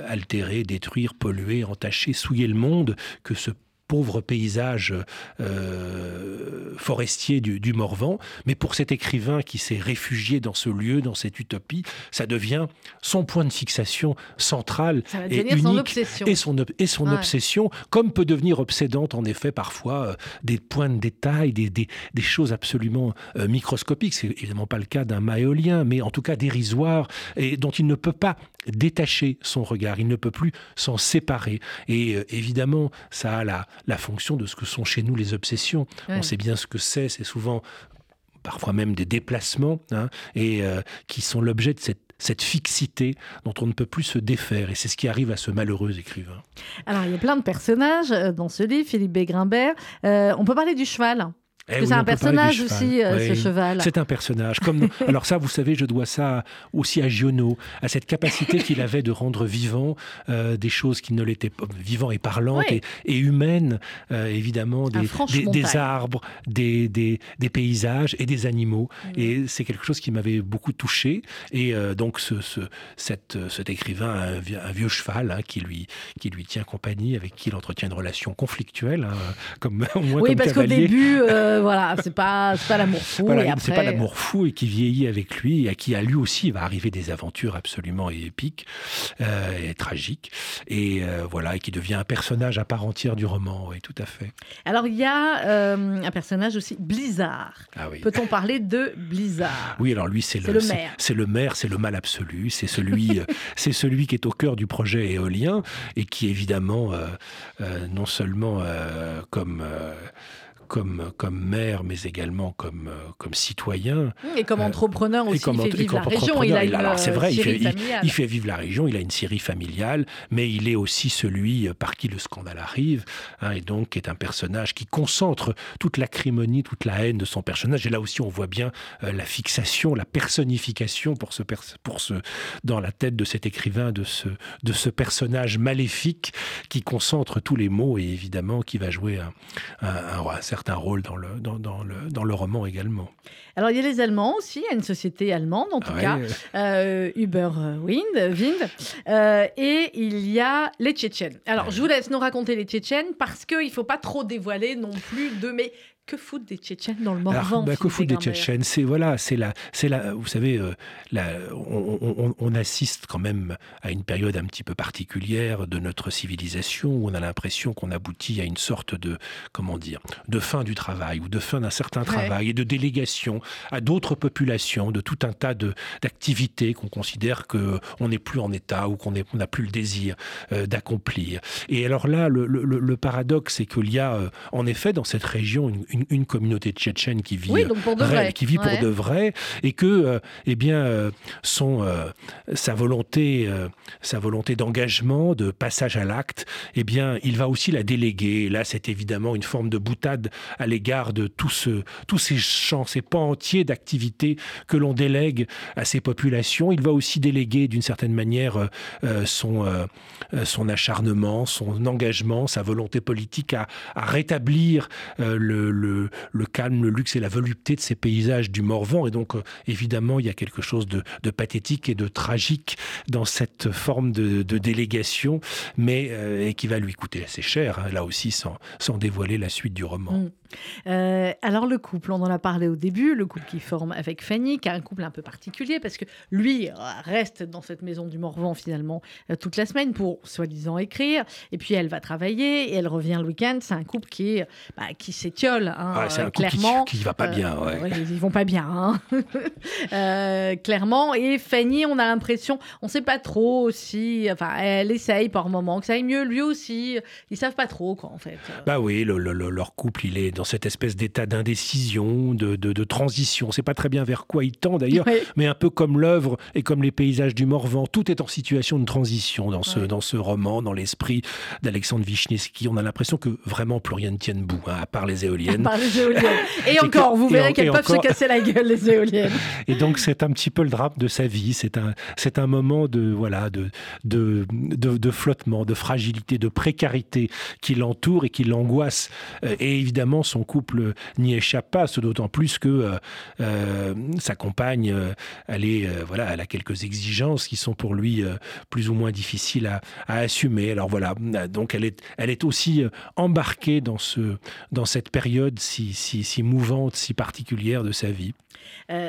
altérer, détruire, polluer, entacher, souiller le monde, que ce pauvre paysage euh, forestier du, du Morvan. Mais pour cet écrivain qui s'est réfugié dans ce lieu, dans cette utopie, ça devient son point de fixation central et devenir son unique obsession. et son, et son Ouais. obsession, comme peut devenir obsédante en effet parfois euh, des points de détail, des, des, des choses absolument euh, microscopiques. C'est évidemment pas le cas d'un maéolien, mais en tout cas dérisoire, et dont il ne peut pas détacher son regard, il ne peut plus s'en séparer. Et évidemment, ça a la, la fonction de ce que sont chez nous les obsessions. On sait bien ce que c'est, c'est souvent parfois même des déplacements, hein, et euh, qui sont l'objet de cette, cette fixité dont on ne peut plus se défaire. Et c'est ce qui arrive à ce malheureux écrivain. Alors, il y a plein de personnages euh, dans ce livre, Philippe Béguimbert. Euh, on peut parler du cheval. Eh oui, c'est un personnage aussi, euh, ce cheval. C'est un personnage. Comme *laughs* alors ça, vous savez, je dois ça aussi à Giono, à cette capacité qu'il avait de rendre vivant euh, des choses qui ne l'étaient pas vivant et parlantes Oui. et, et humaines, euh, évidemment, des, des, des arbres, des, paysages et des animaux. Et c'est quelque chose qui m'avait beaucoup touché. Et donc ce, ce- cette, cet écrivain un, vie- un vieux cheval hein, qui lui qui lui tient compagnie, avec qui il entretient une relation conflictuelle, hein, comme au moins Oui, comme parce qu'au début, euh, voilà, c'est pas, pas l'amour fou. Voilà, et c'est pas l'amour fou et qui vieillit avec lui et à qui à lui aussi va arriver des aventures absolument épiques euh, et tragiques et euh, voilà et qui devient un personnage à part entière du roman. Oui, tout à fait. Alors, il y a euh, un personnage aussi, Blizzard. Ah oui. Peut-on parler de *laughs* Blizzard Oui, alors lui, c'est le, maire. C'est le maire, c'est le mal absolu, c'est celui, *laughs* c'est celui qui est au cœur du projet éolien et qui évidemment, non seulement comme comme comme maire, mais également comme euh, comme citoyen, Et comme Euh, entrepreneur et aussi, comme il fait et vivre la comme région. Il entrepreneur, a une alors, c'est vrai, il fait-. Il fait vivre la région, il a une série familiale, mais il est aussi celui euh, par qui le scandale arrive, hein, et donc est un personnage qui concentre toute l'acrimonie, toute la haine de son personnage. Et là aussi, on voit bien euh, la fixation, la personnification pour ce, pour ce, dans la tête de cet écrivain, de ce, de ce personnage maléfique qui concentre tous les mots et évidemment qui va jouer un, un- un- un certain rôle dans le, dans, dans le, dans le roman également. Alors, il y a les Allemands aussi, il y a une société allemande en tout Ah cas, euh, Uber Wind, Wind euh, et il y a les Tchétchènes. Alors, je vous laisse nous raconter les Tchétchènes parce qu'il ne faut pas trop dévoiler non plus de. Mais que foutent des Tchétchènes dans le Morvan bah, Que foutent des Tchétchènes C'est voilà, c'est la, c'est la, vous savez, euh, la, on, on, assiste quand même à une période un petit peu particulière de notre civilisation où on a l'impression qu'on aboutit à une sorte de, comment dire, de fin du travail ou de fin d'un certain travail et de délégation à d'autres populations de tout un tas de d'activités qu'on considère que on n'est plus en état ou qu'on n'a plus le désir euh, d'accomplir. Et alors là, le, le, le paradoxe, c'est qu'il y a euh, en effet dans cette région une une, communauté tchétchène qui vit, pour, de vrai. qui vit pour de vrai, et que, euh, eh bien, euh, son, euh, sa volonté, sa volonté d'engagement, de passage à l'acte, eh bien, il va aussi la déléguer. là, c'est évidemment une forme de boutade à l'égard de tout ce, tous ces champs, ces pans entiers d'activités que l'on délègue à ces populations. Il va aussi déléguer, d'une certaine manière, son, son acharnement, son engagement, sa volonté politique à, à rétablir le le, calme, le luxe et la volupté de ces paysages du Morvan. Et donc, euh, évidemment, il y a quelque chose de, pathétique et de tragique dans cette forme de, délégation, mais euh, qui va lui coûter assez cher, hein, là aussi, sans, sans dévoiler la suite du roman. Mm. Euh, alors le couple, on en a parlé au début, le couple qui forme avec Fanny, qui a un couple un peu particulier parce que lui reste dans cette maison du Morvan finalement toute la semaine pour soi-disant écrire, et puis elle va travailler et elle revient le week-end. C'est un couple qui bah, qui s'étiole, hein, c'est un clairement. Qui, qui, va pas bien. Ouais. Euh, ils vont pas bien, hein. *laughs* clairement. Et Fanny, on a l'impression, on sait pas trop aussi. Enfin, elle essaye par moment que ça aille mieux. Lui aussi, ils savent pas trop quoi en fait. Bah oui, leur couple, il est dans cette espèce d'état d'indécision, de, de, de, transition. C'est pas très bien vers quoi il tend d'ailleurs, mais un peu comme l'œuvre et comme les paysages du Morvan, tout est en situation de transition dans ce, dans ce roman, dans l'esprit d'Alexandre Wisniewski. On a l'impression que vraiment plus rien ne tient debout, hein, à part les éoliennes. *laughs* Et, encore, vous verrez qu'elles peuvent se casser la gueule, les éoliennes. Et donc c'est un petit peu le drame de sa vie. C'est un, c'est un moment de, voilà, de, de, de, flottement, de fragilité, de précarité qui l'entoure et qui l'angoisse. Euh, et évidemment, son couple n'y échappe pas, d'autant plus que euh, euh, sa compagne, elle, est, voilà, elle a quelques exigences qui sont pour lui plus ou moins difficiles à, assumer. Alors voilà, donc elle est, elle est aussi embarquée dans, ce, dans cette période si, si, si mouvante, si particulière de sa vie.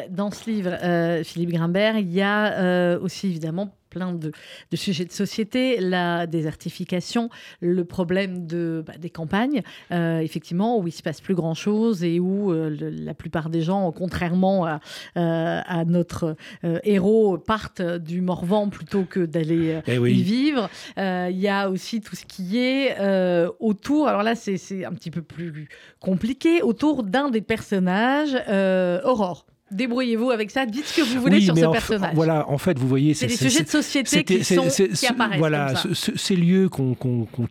dans ce livre, Philippe Grimbert, il y a aussi évidemment plein de, sujets de société, la désertification, le problème de, bah, des campagnes, euh, effectivement, où il se passe plus grand-chose et où euh, la plupart des gens, contrairement à, euh, notre héros, partent du Morvan plutôt que d'aller eh y vivre. Il y a aussi tout ce qui est autour, alors là c'est un petit peu plus compliqué, autour d'un des personnages, Aurore. Débrouillez-vous avec ça, dites ce que vous voulez sur ce personnage. Voilà, en fait, vous voyez, c'est des sujets de société qui, sont, qui apparaissent. Voilà, ces lieux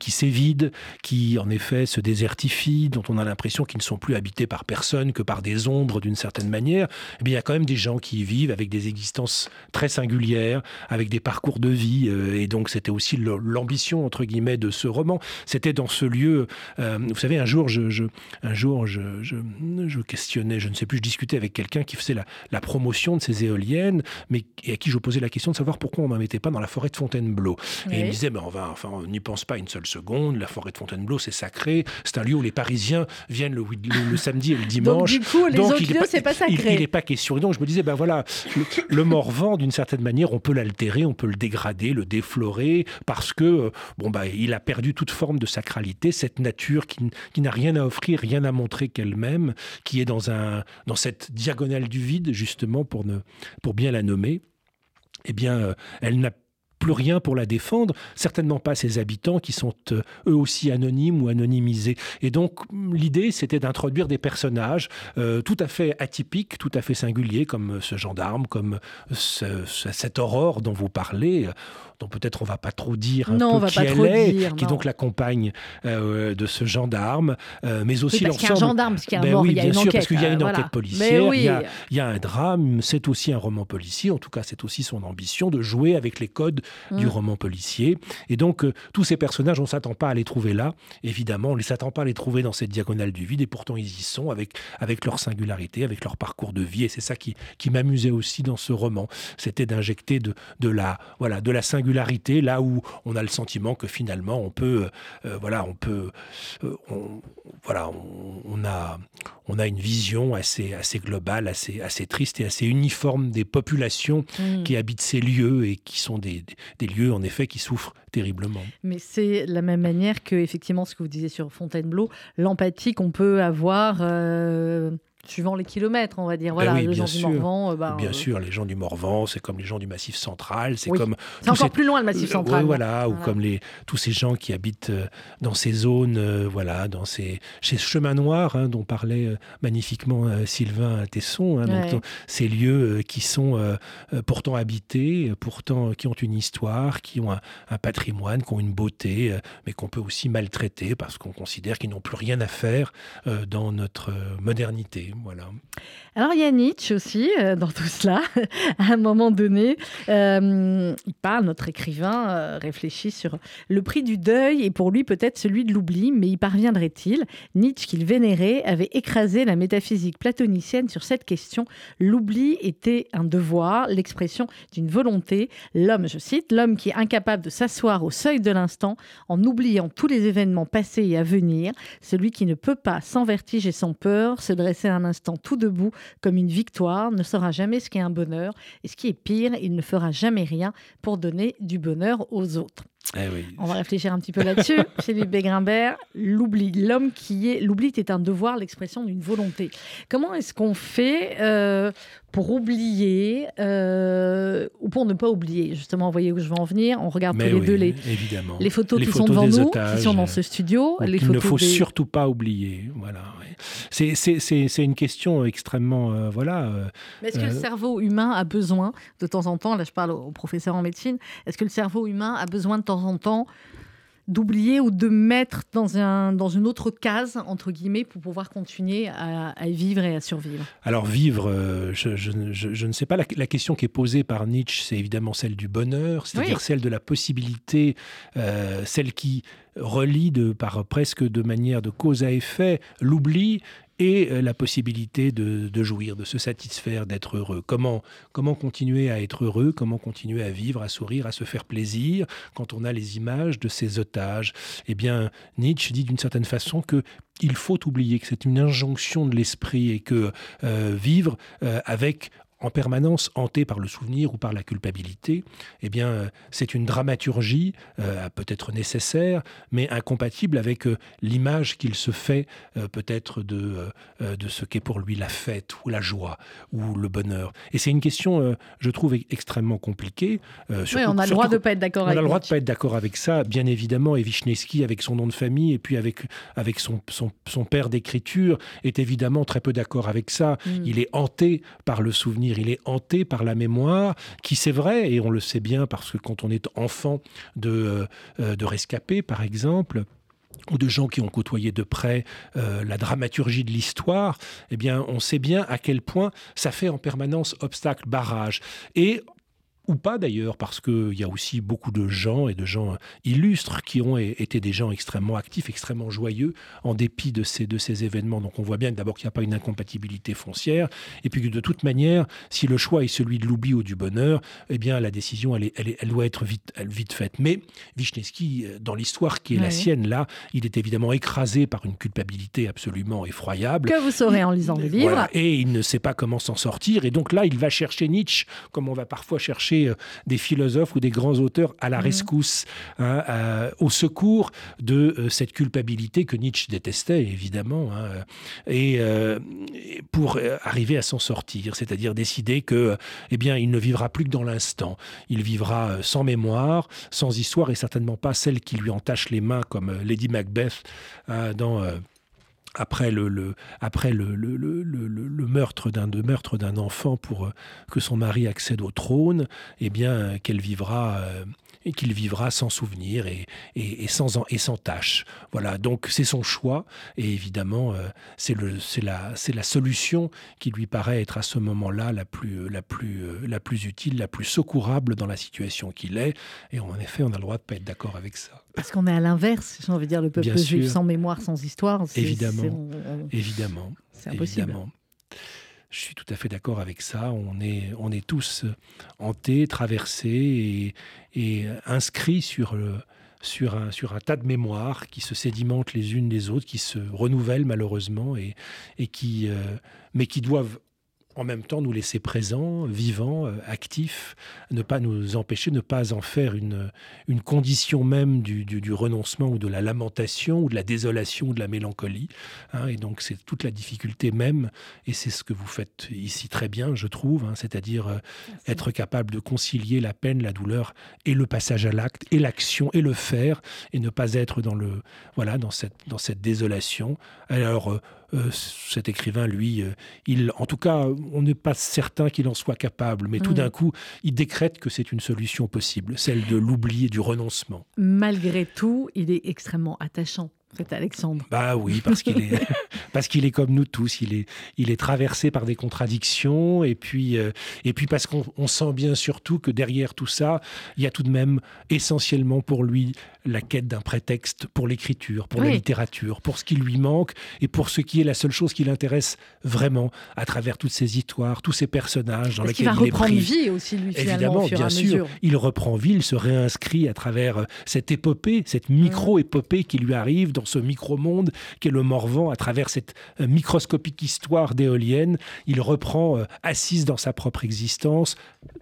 qui s'évident, qui en effet se désertifient, dont on a l'impression qu'ils ne sont plus habités par personne que par des ombres d'une certaine manière. Eh bien, il y a quand même des gens qui y vivent avec des existences très singulières, avec des parcours de vie, euh, et donc c'était aussi l'ambition entre guillemets de ce roman. C'était dans ce lieu. Euh, vous savez, un jour, je, un jour, je, je, questionnais, je ne sais plus, je discutais avec quelqu'un qui faisait la, promotion de ces éoliennes, mais à qui je posais la question de savoir pourquoi on n'en mettait pas dans la forêt de Fontainebleau. Et il me disait, ben on va, enfin, on n'y pense pas une seule seconde. La forêt de Fontainebleau, c'est sacré. C'est un lieu où les Parisiens viennent le, samedi et le *laughs* dimanche. Donc, du coup, les autres lieux, c'est pas sacré. Il n'est pas question. Et donc, je me disais, ben voilà, le, Morvan, d'une certaine manière, on peut l'altérer, on peut le dégrader, le déflorer, parce que, euh, bon, bah, il a perdu toute forme de sacralité, cette nature qui, qui n'a rien à offrir, rien à montrer qu'elle-même, qui est dans, un, dans cette diagonale du vide, justement, pour, ne, pour bien la nommer, eh bien, euh, elle n'a plus rien pour la défendre, certainement pas ses habitants qui sont euh, eux aussi anonymes ou anonymisés. Et donc l'idée c'était d'introduire des personnages euh, tout à fait atypiques, tout à fait singuliers, comme ce gendarme, comme cette aurore dont vous parlez dont peut-être on va pas trop dire un non, peu qui elle est, qui est donc la compagne euh, de ce gendarme, euh, mais aussi oui, parce qu'il y a un gendarme, parce qu'il y a, ben oui, il y a bien une sûr, enquête, parce qu'il y a une euh, enquête policière, il, y a, il, y a, un drame, c'est aussi un roman policier, en tout cas c'est aussi son ambition de jouer avec les codes du mm. roman policier. Et donc, euh, tous ces personnages, on ne s'attend pas à les trouver là. Évidemment, on ne s'attend pas à les trouver dans cette diagonale du vide. Et pourtant, ils y sont avec, avec leur singularité, avec leur parcours de vie. Et c'est ça qui, qui m'amusait aussi dans ce roman. C'était d'injecter de, de, la, voilà, de la singularité là où on a le sentiment que finalement, on peut, euh, voilà, on peut, voilà, on, a, on a une vision assez, assez globale, assez, assez triste et assez uniforme des populations mm. qui habitent ces lieux et qui sont des, des, lieux, en effet, qui souffrent terriblement. Mais c'est la même manière que, effectivement, ce que vous disiez sur Fontainebleau, l'empathie qu'on peut avoir. Euh, suivant les kilomètres, on va dire. Voilà, les gens du Morvan. Euh, bah, bien euh, sûr, les gens du Morvan, c'est comme les gens du Massif central. C'est comme. C'est encore plus loin le Massif central. voilà, ou comme les, tous ces gens qui habitent euh, dans ces zones, voilà, dans ces, ces chemins noirs hein, dont parlait magnifiquement Sylvain Tesson. Hein, donc, ces lieux qui sont pourtant habités, pourtant qui ont une histoire, qui ont un, patrimoine, qui ont une beauté, mais qu'on peut aussi maltraiter parce qu'on considère qu'ils n'ont plus rien à faire dans notre modernité. Voilà. Alors il y a Nietzsche aussi euh, dans tout cela. *laughs* à un moment donné, euh, il parle, notre écrivain euh, réfléchit sur le prix du deuil et pour lui peut-être celui de l'oubli, mais y parviendrait-il? Nietzsche, qu'il vénérait, avait écrasé la métaphysique platonicienne sur cette question. L'oubli était un devoir, l'expression d'une volonté. L'homme, je cite, l'homme qui est incapable de s'asseoir au seuil de l'instant en oubliant tous les événements passés et à venir, celui qui ne peut pas, sans vertige et sans peur, se dresser un instant tout debout comme une victoire, ne saura jamais ce qu'est un bonheur. Et ce qui est pire, il ne fera jamais rien pour donner du bonheur aux autres. Eh On va réfléchir un petit peu là-dessus. *laughs* Philippe Begrimbert, l'oubli. L'homme qui est. L'oubli est un devoir, l'expression d'une volonté. Comment est-ce qu'on fait euh, pour oublier euh, ou pour ne pas oublier? Justement, vous voyez où je veux en venir. On regarde tous les deux les, les photos qui sont devant nous, qui sont dans ce studio. Les il ne faut surtout pas oublier. Voilà. C'est une question extrêmement. Euh, voilà. Mais est-ce que le cerveau humain a besoin, de temps en temps, là je parle au professeur en médecine, est-ce que le cerveau humain a besoin de temps en temps d'oublier ou de mettre dans, un, dans une autre case, entre guillemets, pour pouvoir continuer à, vivre et à survivre. Alors vivre, euh, je, je, je, ne sais pas, la, question qui est posée par Nietzsche, c'est évidemment celle du bonheur, c'est-à-dire celle de la possibilité, euh, celle qui relie de, par presque de manière de cause à effet l'oubli et euh, la possibilité de, jouir, de se satisfaire, d'être heureux. Comment, comment continuer à être heureux, comment continuer à vivre, à sourire, à se faire plaisir quand on a les images de ces otages? Eh bien, Nietzsche dit d'une certaine façon que il faut oublier que c'est une injonction de l'esprit et que euh, vivre euh, avec en permanence hanté par le souvenir ou par la culpabilité, eh bien, euh, c'est une dramaturgie euh, peut-être nécessaire, mais incompatible avec euh, l'image qu'il se fait peut-être de, de ce qu'est pour lui la fête ou la joie ou le bonheur. Et c'est une question, je trouve, extrêmement compliquée. oui, on a le droit de ne pas être d'accord avec On a le droit de pas être d'accord avec ça, bien évidemment. Et Wisniewski, avec son nom de famille et puis avec, avec son, son, son père d'écriture, est évidemment très peu d'accord avec ça. Mm. Il est hanté par le souvenir il est hanté par la mémoire, qui c'est vrai, et on le sait bien parce que quand on est enfant de, euh, de rescapés, par exemple, ou de gens qui ont côtoyé de près euh, la dramaturgie de l'histoire, eh bien, on sait bien à quel point ça fait en permanence obstacle, barrage. Et ou pas d'ailleurs, parce qu'il y a aussi beaucoup de gens et de gens illustres qui ont été des gens extrêmement actifs, extrêmement joyeux, en dépit de ces, de ces événements. Donc on voit bien d'abord qu'il n'y a pas une incompatibilité foncière, et puis que de toute manière, si le choix est celui de l'oubli ou du bonheur, eh bien la décision, elle, est, elle, elle doit être vite, vite faite. Mais Wisniewski, dans l'histoire qui est la sienne, là, il est évidemment écrasé par une culpabilité absolument effroyable. Que vous saurez en lisant le livre. et il ne sait pas comment s'en sortir, et donc là, il va chercher Nietzsche, comme on va parfois chercher euh, des philosophes ou des grands auteurs à la mhm. rescousse, hein, au secours de euh, cette culpabilité que Nietzsche détestait, évidemment, hein, et, euh, pour arriver à s'en sortir, c'est-à-dire décider que, eh bien, il ne vivra plus que dans l'instant. Il vivra sans mémoire, sans histoire, et certainement pas celle qui lui entache les mains, comme Lady Macbeth hein, dans après le, le, le, meurtre d'un meurtre d'un enfant pour que son mari accède au trône, eh bien qu'elle vivra et qu'il vivra sans souvenir et, et, sans, et sans tâche. Voilà, donc c'est son choix et évidemment euh, c'est la, la solution qui lui paraît être à ce moment-là la plus, la, plus, euh, la plus utile, la plus secourable dans la situation qu'il est. Et en effet, on a le droit de ne pas être d'accord avec ça. Parce qu'on est à l'inverse, j'ai envie de dire, le peuple juif sans mémoire, sans histoire. Évidemment, évidemment. C'est impossible. Évidemment. Je suis tout à fait d'accord avec ça. On est, on est tous hantés, traversés et, inscrits sur, sur, un, sur un tas de mémoires qui se sédimentent les unes les autres, qui se renouvellent malheureusement, et, et qui, euh, mais qui doivent en même temps nous laisser présents, vivants, euh, actifs, ne pas nous empêcher, ne pas en faire une, une condition même du, du, renoncement ou de la lamentation ou de la désolation ou de la mélancolie. Hein. et donc c'est toute la difficulté même, et c'est ce que vous faites ici très bien, je trouve, hein, c'est-à-dire euh, être capable de concilier la peine, la douleur et le passage à l'acte, et l'action et le faire, et ne pas être dans, le, voilà, dans, cette, dans cette désolation. Alors, euh, euh, cet écrivain, lui, euh, il, en tout cas, on n'est pas certain qu'il en soit capable, mais tout d'un coup, il décrète que c'est une solution possible, celle de l'oubli et du renoncement. Malgré tout, il est extrêmement attachant. C'est Alexandre. Bah oui, parce qu'il est, *laughs* parce qu'il est comme nous tous. Il est, il est traversé par des contradictions et puis, euh, et puis parce qu'on sent bien surtout que derrière tout ça, il y a tout de même essentiellement pour lui la quête d'un prétexte pour l'écriture, pour la littérature, pour ce qui lui manque et pour ce qui est la seule chose qui l'intéresse vraiment à travers toutes ces histoires, tous ces personnages dans lesquels il, il reprend vie aussi lui finalement. Évidemment, bien sûr, il reprend vie, il se réinscrit à travers euh, cette épopée, cette micro-épopée qui lui arrive dans ce micro-monde qu'est le Morvan à travers cette euh, microscopique histoire d'éolienne. Il reprend, euh, assise dans sa propre existence,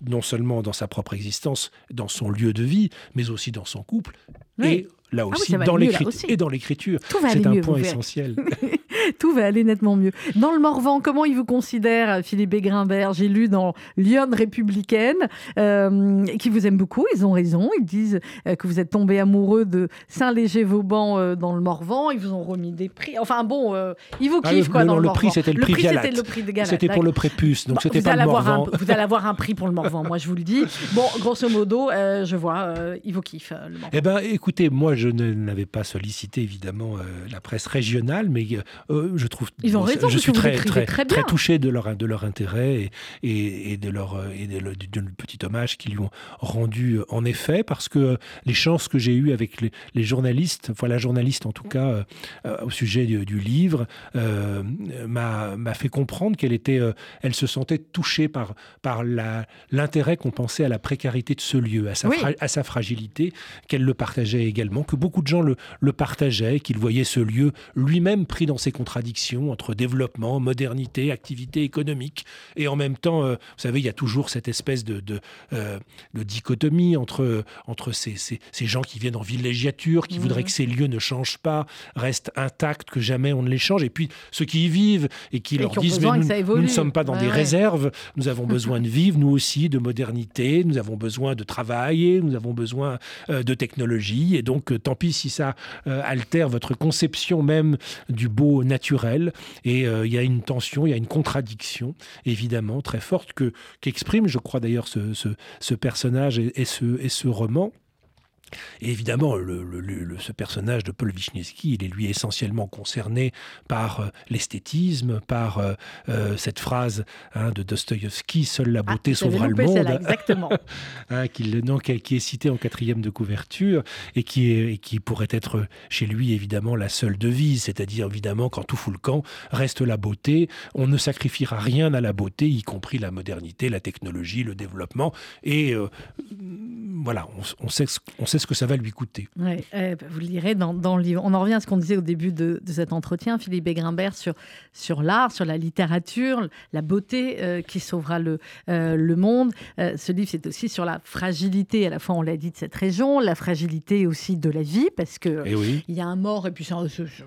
non seulement dans sa propre existence, dans son lieu de vie, mais aussi dans son couple. Et là ah aussi, dans l'écriture et dans l'écriture. C'est un point essentiel. *laughs* *laughs* Tout va aller nettement mieux. Dans le Morvan, comment il vous considère, Philippe Begrimbert J'ai lu dans Lyon républicaine, euh, qui vous aiment beaucoup, ils ont raison. Ils disent euh, que vous êtes tombé amoureux de Saint-Léger-Vauban euh, dans le Morvan. Ils vous ont remis des prix. Enfin bon, ils vous ah, kiffent quoi dans le, le prix, c'était le, prix, c'était le prix de Galat. C'était pour le prépuce, donc c'était pas le Morvan. vous allez avoir un prix pour le Morvan, moi je vous le dis. Bon, grosso modo, je vois, ils vous kiffent le Morvan. Eh ben, écoutez, moi je n'avais pas sollicité évidemment la presse régionale, mais euh, je trouve. Ils ont raison, je suis très, très, très, très, touché de leur, de leur intérêt et, et, de leur euh, et de, petit hommage qu'ils lui ont rendu euh, en effet, parce que les chances que j'ai eues avec les, journalistes, enfin la journaliste en tout cas, au sujet du, livre, m'a fait comprendre qu'elle était, elle se sentait touchée par, par l'intérêt qu'on pensait à la précarité de ce lieu, à sa, à sa fragilité, qu'elle le partageait également, que beaucoup de gens le, le partageaient, qu'ils voyaient ce lieu lui-même pris dans ses contradiction entre développement, modernité, activité économique. Et en même temps, euh, vous savez, il y a toujours cette espèce de, de, euh, dichotomie entre, entre ces, ces, ces, gens qui viennent en villégiature, qui voudraient mmh. que ces lieux ne changent pas, restent intacts, que jamais on ne les change. Et puis ceux qui y vivent et qui leur disent Mais nous, ne sommes pas dans des réserves, nous avons *laughs* besoin de vivre, nous aussi, de modernité, nous avons besoin de travailler, nous avons besoin euh, de technologie. Et donc, tant pis si ça altère votre conception même du beau naturel. Et euh, il y a une tension, il y a une contradiction, évidemment, très forte, que qu'exprime, je crois d'ailleurs, ce, ce, personnage et, ce, et ce roman. Et évidemment, le, ce personnage de Paul Wisniewski, il est lui essentiellement concerné par euh, l'esthétisme, par euh, euh, cette phrase hein, de Dostoïevski, Seule la beauté ah, sauvera le monde, *laughs* exactement. hein, qui, non, qui, est cité en quatrième de couverture et qui, est, et qui pourrait être chez lui évidemment la seule devise, c'est-à-dire évidemment quand tout fout le camp, reste la beauté, on ne sacrifiera rien à la beauté, y compris la modernité, la technologie, le développement, et voilà, on, sait, on sait ce que ça va lui coûter. Euh, vous le direz dans, le livre. On en revient à ce qu'on disait au début de, cet entretien, Philippe Begrimbert, sur, sur l'art, sur la littérature, la beauté euh, qui sauvera le, euh, le monde. ce livre, c'est aussi sur la fragilité, à la fois, on l'a dit, de cette région, la fragilité aussi de la vie, parce que eh il y a un mort, et puis c'est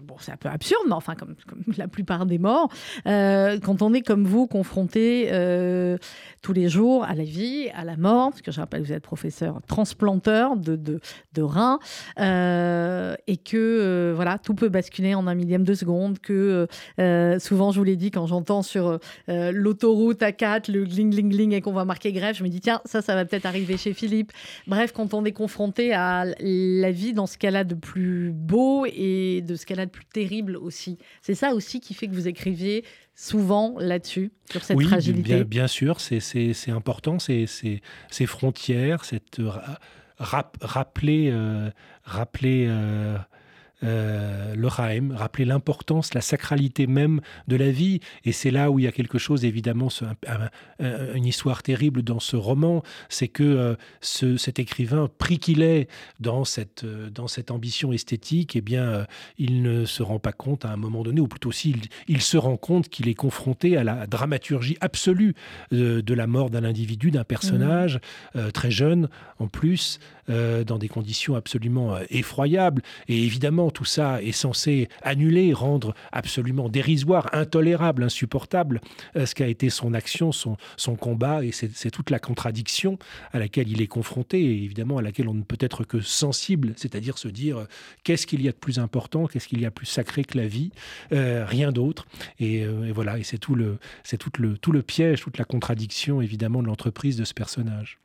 bon, un peu absurde, mais enfin, comme, comme la plupart des morts, quand on est comme vous, confronté tous les jours à la vie, à la mort, parce que je rappelle, vous êtes professeur transplanteur de, de, de reins et que voilà, tout peut basculer en un millième de seconde. Que souvent, je vous l'ai dit, quand j'entends sur l'autoroute A4 le gling, gling, gling et qu'on va marquer grève, je me dis tiens, ça, ça va peut-être arriver chez Philippe. Bref, quand on est confronté à la vie dans ce qu'elle a de plus beau et de ce qu'elle a de plus terrible aussi. C'est ça aussi qui fait que vous écriviez souvent là-dessus, sur cette oui, fragilité. Bien, bien sûr, c'est important, ces frontières, cette rappeler, euh, rappeler euh, le Rahem, rappeler l'importance, la sacralité même de la vie. Et c'est là où il y a quelque chose, évidemment, une histoire terrible dans ce roman, c'est que euh, ce, cet écrivain, pris qu'il est dans cette, euh, dans cette ambition esthétique, eh bien, il ne se rend pas compte à un moment donné, ou plutôt s'il il, se rend compte qu'il est confronté à la dramaturgie absolue de, la mort d'un individu, d'un personnage, mmh. très jeune en plus, dans des conditions absolument effroyables. Et évidemment, tout ça est censé annuler, rendre absolument dérisoire, intolérable, insupportable euh, ce qu'a été son action, son, combat, et c'est toute la contradiction à laquelle il est confronté, et évidemment à laquelle on ne peut être que sensible, c'est-à-dire se dire euh, qu'est-ce qu'il y a de plus important, qu'est-ce qu'il y a de plus sacré que la vie, euh, rien d'autre. Et, voilà, et c'est tout le, c'est le, tout le piège, toute la contradiction évidemment de l'entreprise de ce personnage.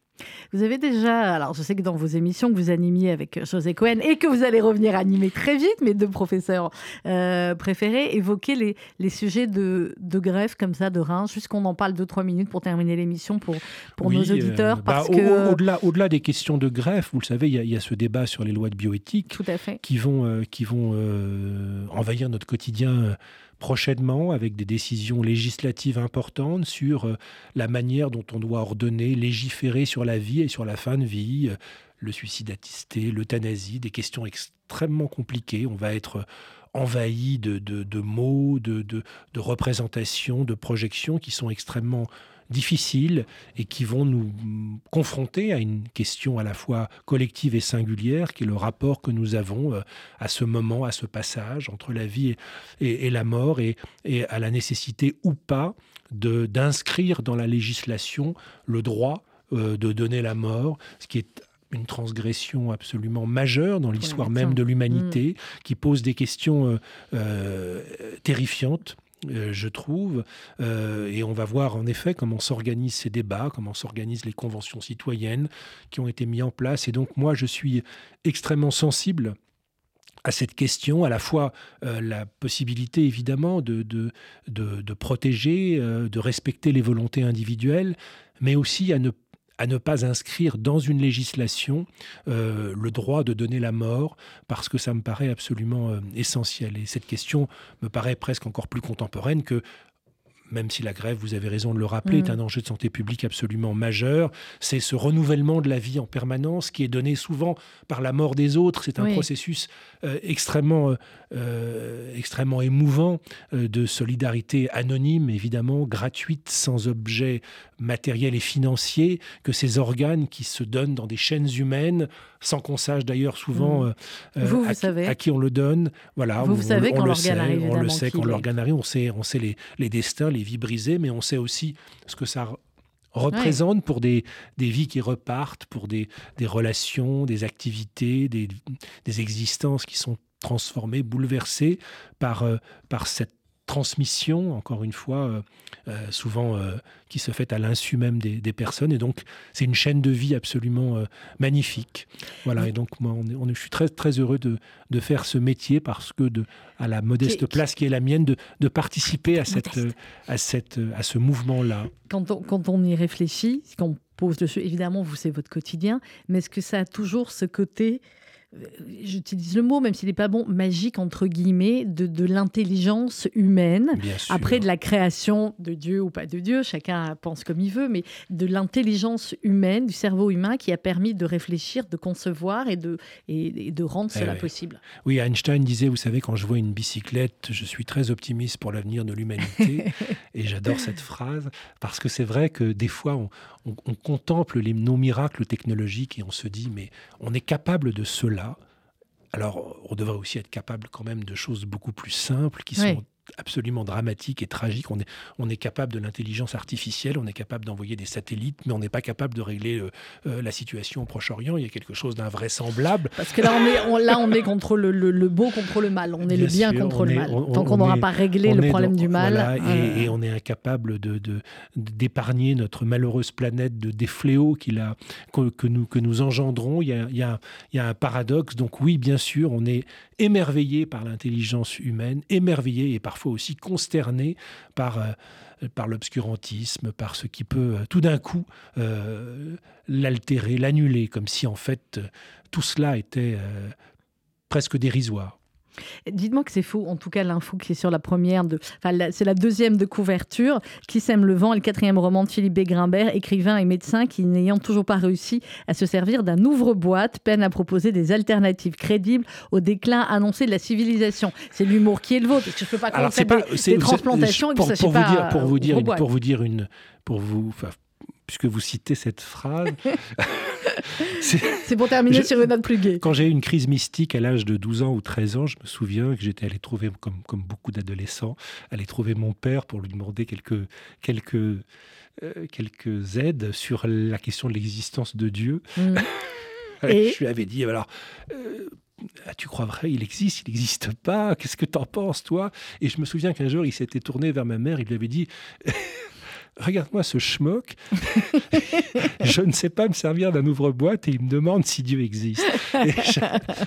Vous avez déjà, alors je sais que dans vos émissions que vous animiez avec José Cohen et que vous allez revenir animer très vite, mes deux professeurs euh, préférés, évoquer les, les sujets de, de, greffe comme ça, de reins, juste qu'on en parle deux, trois minutes pour terminer l'émission pour, pour nos euh, auditeurs. Bah, parce que... Au-delà au -delà des questions de greffe, vous le savez, il y, y, a ce débat sur les lois de bioéthique Tout à fait. qui vont, euh, qui vont envahir notre quotidien prochainement avec des décisions législatives importantes sur euh, la manière dont on doit ordonner, légiférer sur la vie et sur la fin de vie, euh, le suicide assisté, l'euthanasie, des questions extrêmement compliquées. On va être envahi de, de, mots, de, de, représentations, de projections qui sont extrêmement difficiles et qui vont nous confronter à une question à la fois collective et singulière, qui est le rapport que nous avons euh, à ce moment, à ce passage entre la vie et, la mort, et, et, à la nécessité ou pas d'inscrire dans la législation le droit euh, de donner la mort, ce qui est une transgression absolument majeure dans l'histoire même de l'humanité, mm. qui pose des questions euh, terrifiantes je trouve. Euh, et on va voir en effet comment s'organisent ces débats, comment s'organisent les conventions citoyennes qui ont été mises en place. Et donc moi, je suis extrêmement sensible à cette question, à la fois euh, la possibilité évidemment de, de, de protéger, de respecter les volontés individuelles, mais aussi à ne à ne pas inscrire dans une législation euh, le droit de donner la mort, parce que ça me paraît absolument euh, essentiel. Et cette question me paraît presque encore plus contemporaine que même si la grève, vous avez raison de le rappeler, est mm. un enjeu de santé publique absolument majeur. C'est ce renouvellement de la vie en permanence qui est donné souvent par la mort des autres. C'est un processus euh, extrêmement, euh, euh, extrêmement émouvant de solidarité anonyme, évidemment, gratuite, sans objet matériel et financier, que ces organes qui se donnent dans des chaînes humaines, sans qu'on sache d'ailleurs souvent mm. vous, à, savez. à, qui on le donne. Voilà, vous, savez quand l'organe arrive. On le sait quand l'organe arrive, on sait, on sait les, les destins, les vies brisées, mais on sait aussi ce que ça représente pour des, des, vies qui repartent, pour des, des relations, des activités, des, des, existences qui sont transformées, bouleversées par, euh, par cette transmission, encore une fois, euh, euh, souvent euh, qui se fait à l'insu même des, personnes. Et donc, c'est une chaîne de vie absolument magnifique. Voilà. Et donc, moi, on, je suis très, très heureux de, de, faire ce métier parce que, de, à la modeste place qui est la mienne, de, de participer à, cette, à, cette, à ce mouvement-là. Quand on, quand on y réfléchit, qu'on pose dessus, évidemment, vous, c'est votre quotidien, mais est-ce que ça a toujours ce côté j'utilise le mot, même s'il n'est pas bon, magique, entre guillemets, de, de l'intelligence humaine. Après, de la création de Dieu ou pas de Dieu, chacun pense comme il veut, mais de l'intelligence humaine, du cerveau humain qui a permis de réfléchir, de concevoir et de, et, de rendre eh cela possible. Oui, Einstein disait, vous savez, quand je vois une bicyclette, je suis très optimiste pour l'avenir de l'humanité. *laughs* et j'adore cette phrase, parce que c'est vrai que des fois, on, on, contemple les, nos miracles technologiques et on se dit, mais on est capable de cela. Alors, on devrait aussi être capable quand même de choses beaucoup plus simples, qui sont absolument dramatique et tragique. On est, on est capable de l'intelligence artificielle, on est capable d'envoyer des satellites, mais on n'est pas capable de régler euh, euh, la situation au Proche-Orient. Il y a quelque chose d'invraisemblable. Parce que là, on est, là, on est contre le, le, beau contre le mal. On est le bien contre le mal. Tant qu'on n'aura pas réglé le problème du mal. et, on est incapable de, d'épargner notre malheureuse planète de, des fléaux qu'il a, que, nous, que nous engendrons. Il y, a, il, y a, il y a un paradoxe. Donc oui, bien sûr, on est émerveillé par l'intelligence humaine, émerveillé et parfois aussi consterné par, euh, par l'obscurantisme, par ce qui peut euh, tout d'un coup euh, l'altérer, l'annuler, comme si en fait tout cela était presque dérisoire. Dites-moi que c'est faux, en tout cas l'info qui est sur la première, de, c'est la deuxième de couverture, qui sème le vent, le quatrième roman de Philippe Begrimbert, écrivain et médecin qui, n'ayant toujours pas réussi à se servir d'un ouvre-boîte, peine à proposer des alternatives crédibles au déclin annoncé de la civilisation. C'est l'humour qui est le vôtre, parce que je ne peux pas commencer des, transplantations pour, vous dire, pour vous dire, pour vous dire une, pour vous, puisque vous citez cette phrase. *laughs* *laughs* C'est pour terminer sur une note plus gaie. Quand j'ai eu une crise mystique à l'âge de 12 ans ou 13 ans, je me souviens que j'étais allé trouver, comme, comme beaucoup d'adolescents, aller trouver mon père pour lui demander quelques, quelques, euh, quelques aides sur la question de l'existence de Dieu. Mmh. *laughs* Et je lui avais dit, alors, euh, ah, tu crois vrai, il existe, il n'existe pas, qu'est-ce que t'en penses, toi? Et je me souviens qu'un jour, il s'était tourné vers ma mère, il lui avait dit regarde-moi ce schmuck, *laughs* je ne sais pas me servir d'un ouvre-boîte et il me demande si Dieu existe.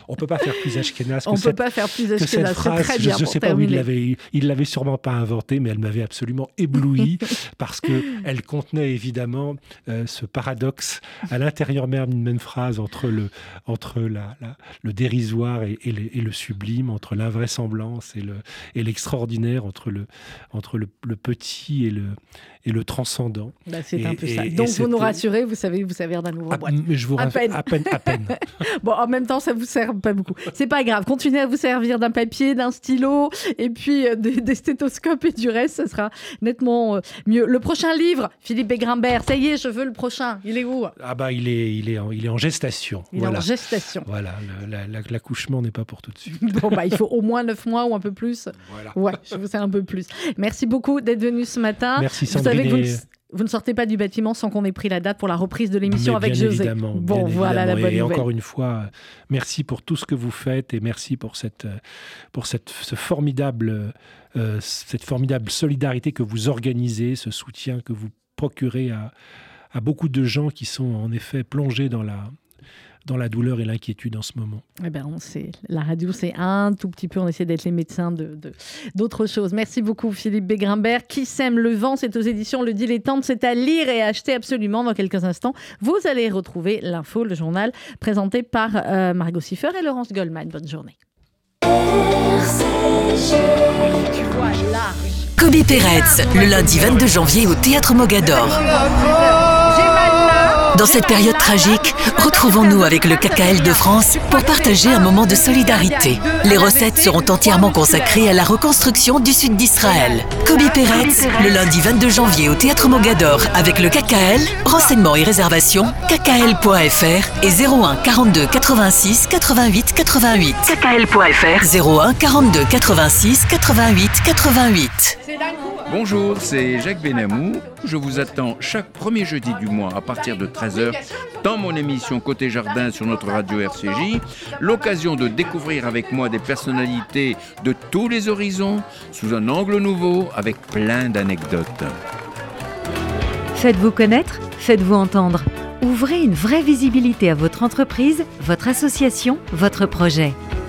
on ne peut pas faire plus ashkenaz que On ne peut pas faire plus ashkenaz, c'est très bien Je ne sais pas où il l'avait, il l'avait sûrement pas inventé, mais elle m'avait absolument ébloui *laughs* parce qu'elle contenait évidemment euh, ce paradoxe à l'intérieur même d'une même phrase entre le, entre la, le dérisoire et, le, sublime, entre l'invraisemblance et, le, et l'extraordinaire, entre, le, entre le, le petit et le et le transcendant. Bah, c'est un peu ça. Donc vous nous rassurez, vous savez vous savez d'un nouveau boîte. Mais je vous à peine. à peine, à peine. *laughs* bon, en même temps, ça vous sert pas beaucoup. C'est pas grave. Continuez à vous servir d'un papier, d'un stylo, et puis euh, des, stéthoscopes et du reste, ça sera nettement euh, mieux. Le prochain livre, Philippe Begrimbert. Ça y est, je veux le prochain. Il est où? Ah bah il est, il est, en, il est en gestation. Il est en gestation. Voilà, l'accouchement n'est pas pour tout de suite. *laughs* bon bah il faut au moins 9 mois ou un peu plus. Voilà. Ouais, je vous sais un peu plus. Merci beaucoup d'être venu ce matin. Merci Sandrine vous ne, sortez pas du bâtiment sans qu'on ait pris la date pour la reprise de l'émission avec José. Évidemment, bon, voilà la bonne et, encore une fois, merci pour tout ce que vous faites et merci pour cette, pour cette, ce formidable, euh, cette formidable solidarité que vous organisez, ce soutien que vous procurez à, à beaucoup de gens qui sont en effet plongés dans la, dans la douleur et l'inquiétude en ce moment eh ben, on sait, La radio, c'est un tout petit peu, on essaie d'être les médecins de, d'autres choses. Merci beaucoup Philippe Begrimbert. Qui sème le vent, c'est aux éditions Le Dilettante. C'est à lire et à acheter absolument dans quelques instants. Vous allez retrouver l'info, le journal, présenté par euh, Margot Siffer et Laurence Goldman. Bonne journée. Kobe Peretz, le lundi 22 janvier au Théâtre Mogador. Dans cette période tragique, retrouvons-nous avec le KKL de France pour partager un moment de solidarité. Les recettes seront entièrement consacrées à la reconstruction du sud d'Israël. Kobe Peretz, le lundi 22 janvier au Théâtre Mogador avec le KKL. Renseignements et réservations, kkl.fr et 01 42 86 88 88. kkl.fr 01 42 86 88 88. Bonjour, c'est Jacques Benamou. Je vous attends chaque premier jeudi du mois à partir de 13h dans mon émission Côté Jardin sur notre radio RCJ. L'occasion de découvrir avec moi des personnalités de tous les horizons sous un angle nouveau avec plein d'anecdotes. Faites-vous connaître, faites-vous entendre. Ouvrez une vraie visibilité à votre entreprise, votre association, votre projet.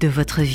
de votre vie.